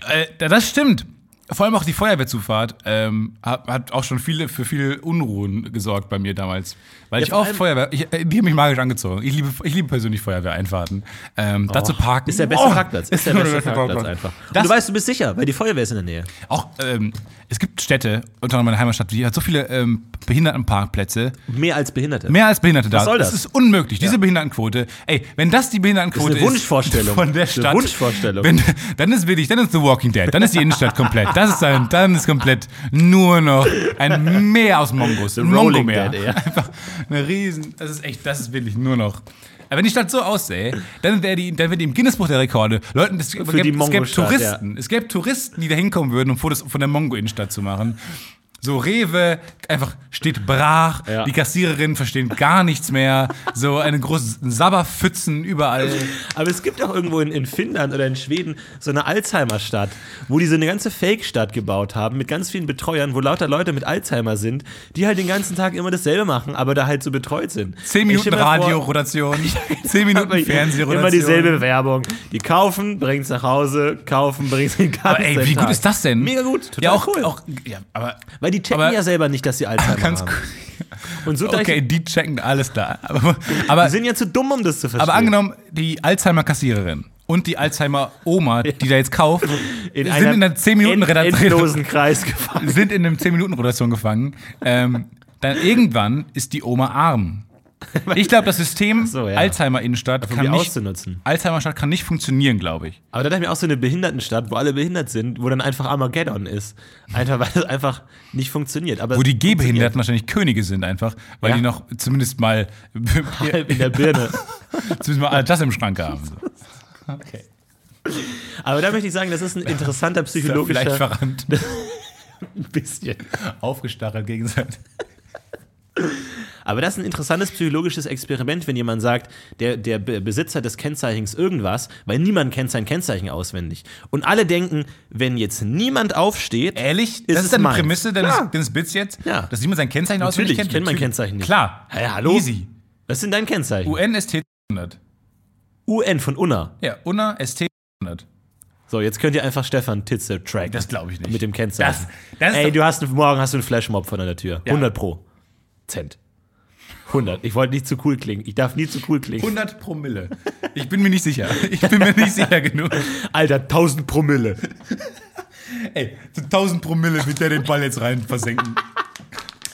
äh, das stimmt. Vor allem auch die Feuerwehrzufahrt ähm, hat, hat auch schon viele für viel Unruhen gesorgt bei mir damals. Weil ich vor oft allem- Feuerwehr, ich, äh, die haben mich magisch angezogen. Ich liebe, ich liebe persönlich Feuerwehreinfahrten. Ähm, dazu parken. Ist der beste Oh, Parkplatz. Ist der beste Parkplatz einfach. Und Das- du weißt, du bist sicher, weil die Feuerwehr ist in der Nähe. Auch, ähm, es gibt Städte, unter anderem meine Heimatstadt, die hat so viele ähm, Behindertenparkplätze. Mehr als Behinderte. Mehr als Behinderte da. Was soll das? ist unmöglich. Diese Behindertenquote. Ey, wenn das die Behindertenquote Das ist eine Wunschvorstellung. von der Das ist eine Stadt. Wunschvorstellung. Wenn, dann ist wirklich, dann ist The Walking Dead. Dann ist die Innenstadt komplett. Das ist dann, dann ist komplett nur noch ein Meer aus Mongos. Ein Rolling. Dead, ja. Einfach eine riesen, das ist echt, das ist wirklich nur noch. Aber wenn die Stadt so aussähe, dann wäre die, dann wäre die im Guinness-Buch der Rekorde. Leuten, es, gäbe, es gäbe Touristen. Es gäbe Touristen, die da hinkommen würden, um Fotos von der Mongo-Innenstadt zu machen. So Rewe einfach steht brach, Ja. die Kassiererinnen verstehen gar nichts mehr, so eine große Sabberpfützen überall. Aber es gibt auch irgendwo in, in Finnland oder in Schweden so eine Alzheimer-Stadt, wo die so eine ganze Fake-Stadt gebaut haben mit ganz vielen Betreuern, wo lauter Leute mit Alzheimer sind, die halt den ganzen Tag immer dasselbe machen, aber da halt so betreut sind. Zehn Ich Minuten Radiorotation, zehn Minuten aber Fernsehrotation. Immer dieselbe Werbung. Die kaufen, bringt's nach Hause, kaufen, bringt's in den Aber ey, wie gut ist das denn? Mega gut, total ja, auch, cool. auch ja, aber Weil die checken aber- ja selber nicht, dass sie Alzheimer ganz haben. Und so Okay, die checken alles da. Aber, aber, die sind ja zu dumm, um das zu verstehen. aber angenommen, die Alzheimer-Kassiererin und die Alzheimer-Oma, die da jetzt kauft, in sind in einer 10 Minuten end- Redaktion endlosen Kreis gefangen. sind in einem 10 Minuten Rotation gefangen. Ähm, dann irgendwann ist die Oma arm. Ich glaube, das System so, ja. Alzheimer Innenstadt Um kann nicht, auszunutzen. Alzheimer Stadt kann nicht funktionieren, glaube ich. Aber da dachte ich mir auch so eine Behindertenstadt, wo alle behindert sind, wo dann einfach Armageddon ist. Einfach, weil das einfach nicht funktioniert. Aber Wo die es Gehbehinderten wahrscheinlich Könige sind einfach, weil Ja. die noch zumindest mal funktioniert. in der Birne. zumindest mal das im Schrank haben. Aber da möchte ich sagen, das ist ein interessanter Vielleicht psychologischer. verrannt. Ein bisschen. Aufgestachelt gegenseitig. Aber das ist ein interessantes psychologisches Experiment, wenn jemand sagt, der, der Be- Besitzer des Kennzeichens irgendwas, weil niemand kennt sein Kennzeichen auswendig. Und alle denken, wenn jetzt niemand aufsteht, Ehrlich? Ist das ist deine meins. Prämisse deines, deines Bits jetzt? Ja. Dass jemand sein Kennzeichen Natürlich, auswendig ich kennt? kenn mein Natürlich. Kennzeichen nicht. Klar. Hä, hallo? Easy. was sind dein Kennzeichen? UNST 100. UN von Unna. Ja, UNA ST 100. So, jetzt könnt ihr einfach Stefan Titze tracken. Das glaube ich nicht. Mit dem Kennzeichen. Das- das Ey, du hast morgen hast du einen Flashmob vor deiner Tür. Ja. 100 pro. Cent. 100. Ich wollte nicht zu cool klingen. Ich darf nie zu cool klingen. 100 Promille. Ich bin mir nicht sicher. Ich bin mir nicht sicher genug. Alter, 1000 Promille. Ey, so 1000 Promille wird der den Ball jetzt rein versenken.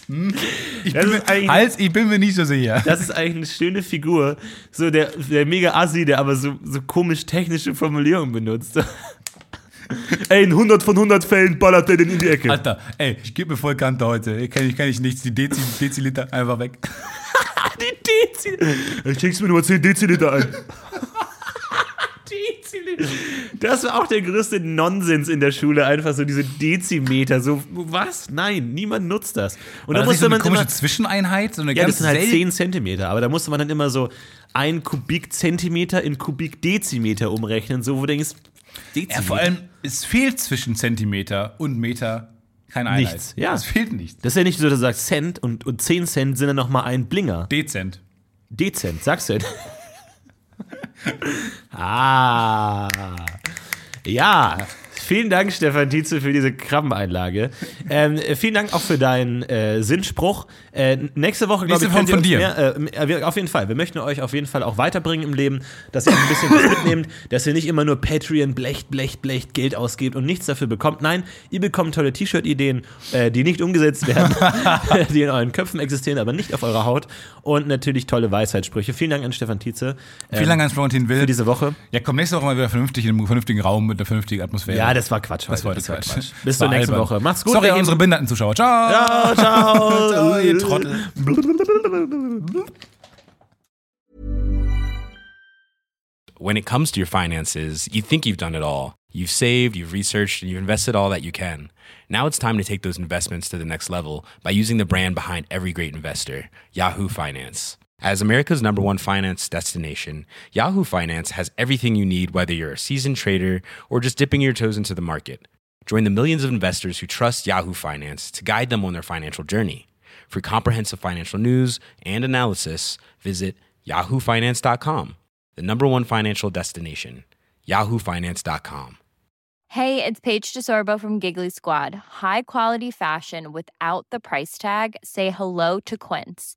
Hm? Ich, bin mir, Hals, ich bin mir nicht so sicher. Das ist eigentlich eine schöne Figur. So der, der mega Assi, der aber so, so komisch technische Formulierungen benutzt. Ey, in 100 von 100 Fällen ballert der den in die Ecke. Alter, ey, ich gebe mir voll Kante heute. Ich kann, ich kann ich nichts. Die Dezi, Deziliter einfach weg. Die Deziliter. Ich schenk's mir nur 10 Deziliter ein. Deziliter. Das war auch der größte Nonsens in der Schule, einfach so diese Dezimeter. So, was? Nein, niemand nutzt das. Und da das nicht so musste eine man komische immer. Zwischeneinheit? So eine Ja, das sind halt sel- 10 Zentimeter, aber da musste man dann immer so ein Kubikzentimeter in Kubikdezimeter umrechnen, so wo du denkst, Dezimeter. Ja, vor allem, es fehlt zwischen Zentimeter und Meter keine Einheit. Nichts, ja. Es fehlt nichts. Das ist ja nicht so, dass du sagst Cent und, und 10 Cent sind dann nochmal ein Blinger. Dezent. Dezent, sagst du denn? ah. Ja. Vielen Dank, Stefan Tietze, für diese Krabbeneinlage. Ähm, äh, vielen Dank auch für deinen äh, Sinnspruch. Äh, nächste Woche, glaube ich, von dir. mehr, äh, wir- auf jeden Fall. Wir möchten euch auf jeden Fall auch weiterbringen im Leben, dass ihr ein bisschen was mitnehmt, dass ihr nicht immer nur Patreon blecht, blecht, blecht Geld ausgebt und nichts dafür bekommt. Nein, ihr bekommt tolle T-Shirt-Ideen, äh, die nicht umgesetzt werden, die in euren Köpfen existieren, aber nicht auf eurer Haut. Und natürlich tolle Weisheitssprüche. Vielen Dank an Stefan Tietze. ähm, Vielen Dank an Florentin Will. für diese Woche. ja, komm nächste Woche mal wieder vernünftig in einem vernünftigen Raum mit einer vernünftigen Atmosphäre. Ja, das war Quatsch heute. das war Quatsch. Bis zur nächsten albern. Woche. Macht's gut. Sorry gehen- unsere behinderten Zuschauer. Ciao. Ciao, ciao. Ciao, ihr Trottel. when it comes to your finances, you think you've done it all. You've saved, you've researched, and you've invested all that you can. Now it's time to take those investments to the next level by using the brand behind every great investor, Yahoo Finance. As America's number one finance destination, Yahoo Finance has everything you need, whether you're a seasoned trader or just dipping your toes into the market. Join the millions of investors who trust Yahoo Finance to guide them on their financial journey. For comprehensive financial news and analysis, visit yahoofinance.com, the number one financial destination, yahoofinance.com. Hey, it's Paige DeSorbo from Giggly Squad. High quality fashion without the price tag. Say hello to Quince.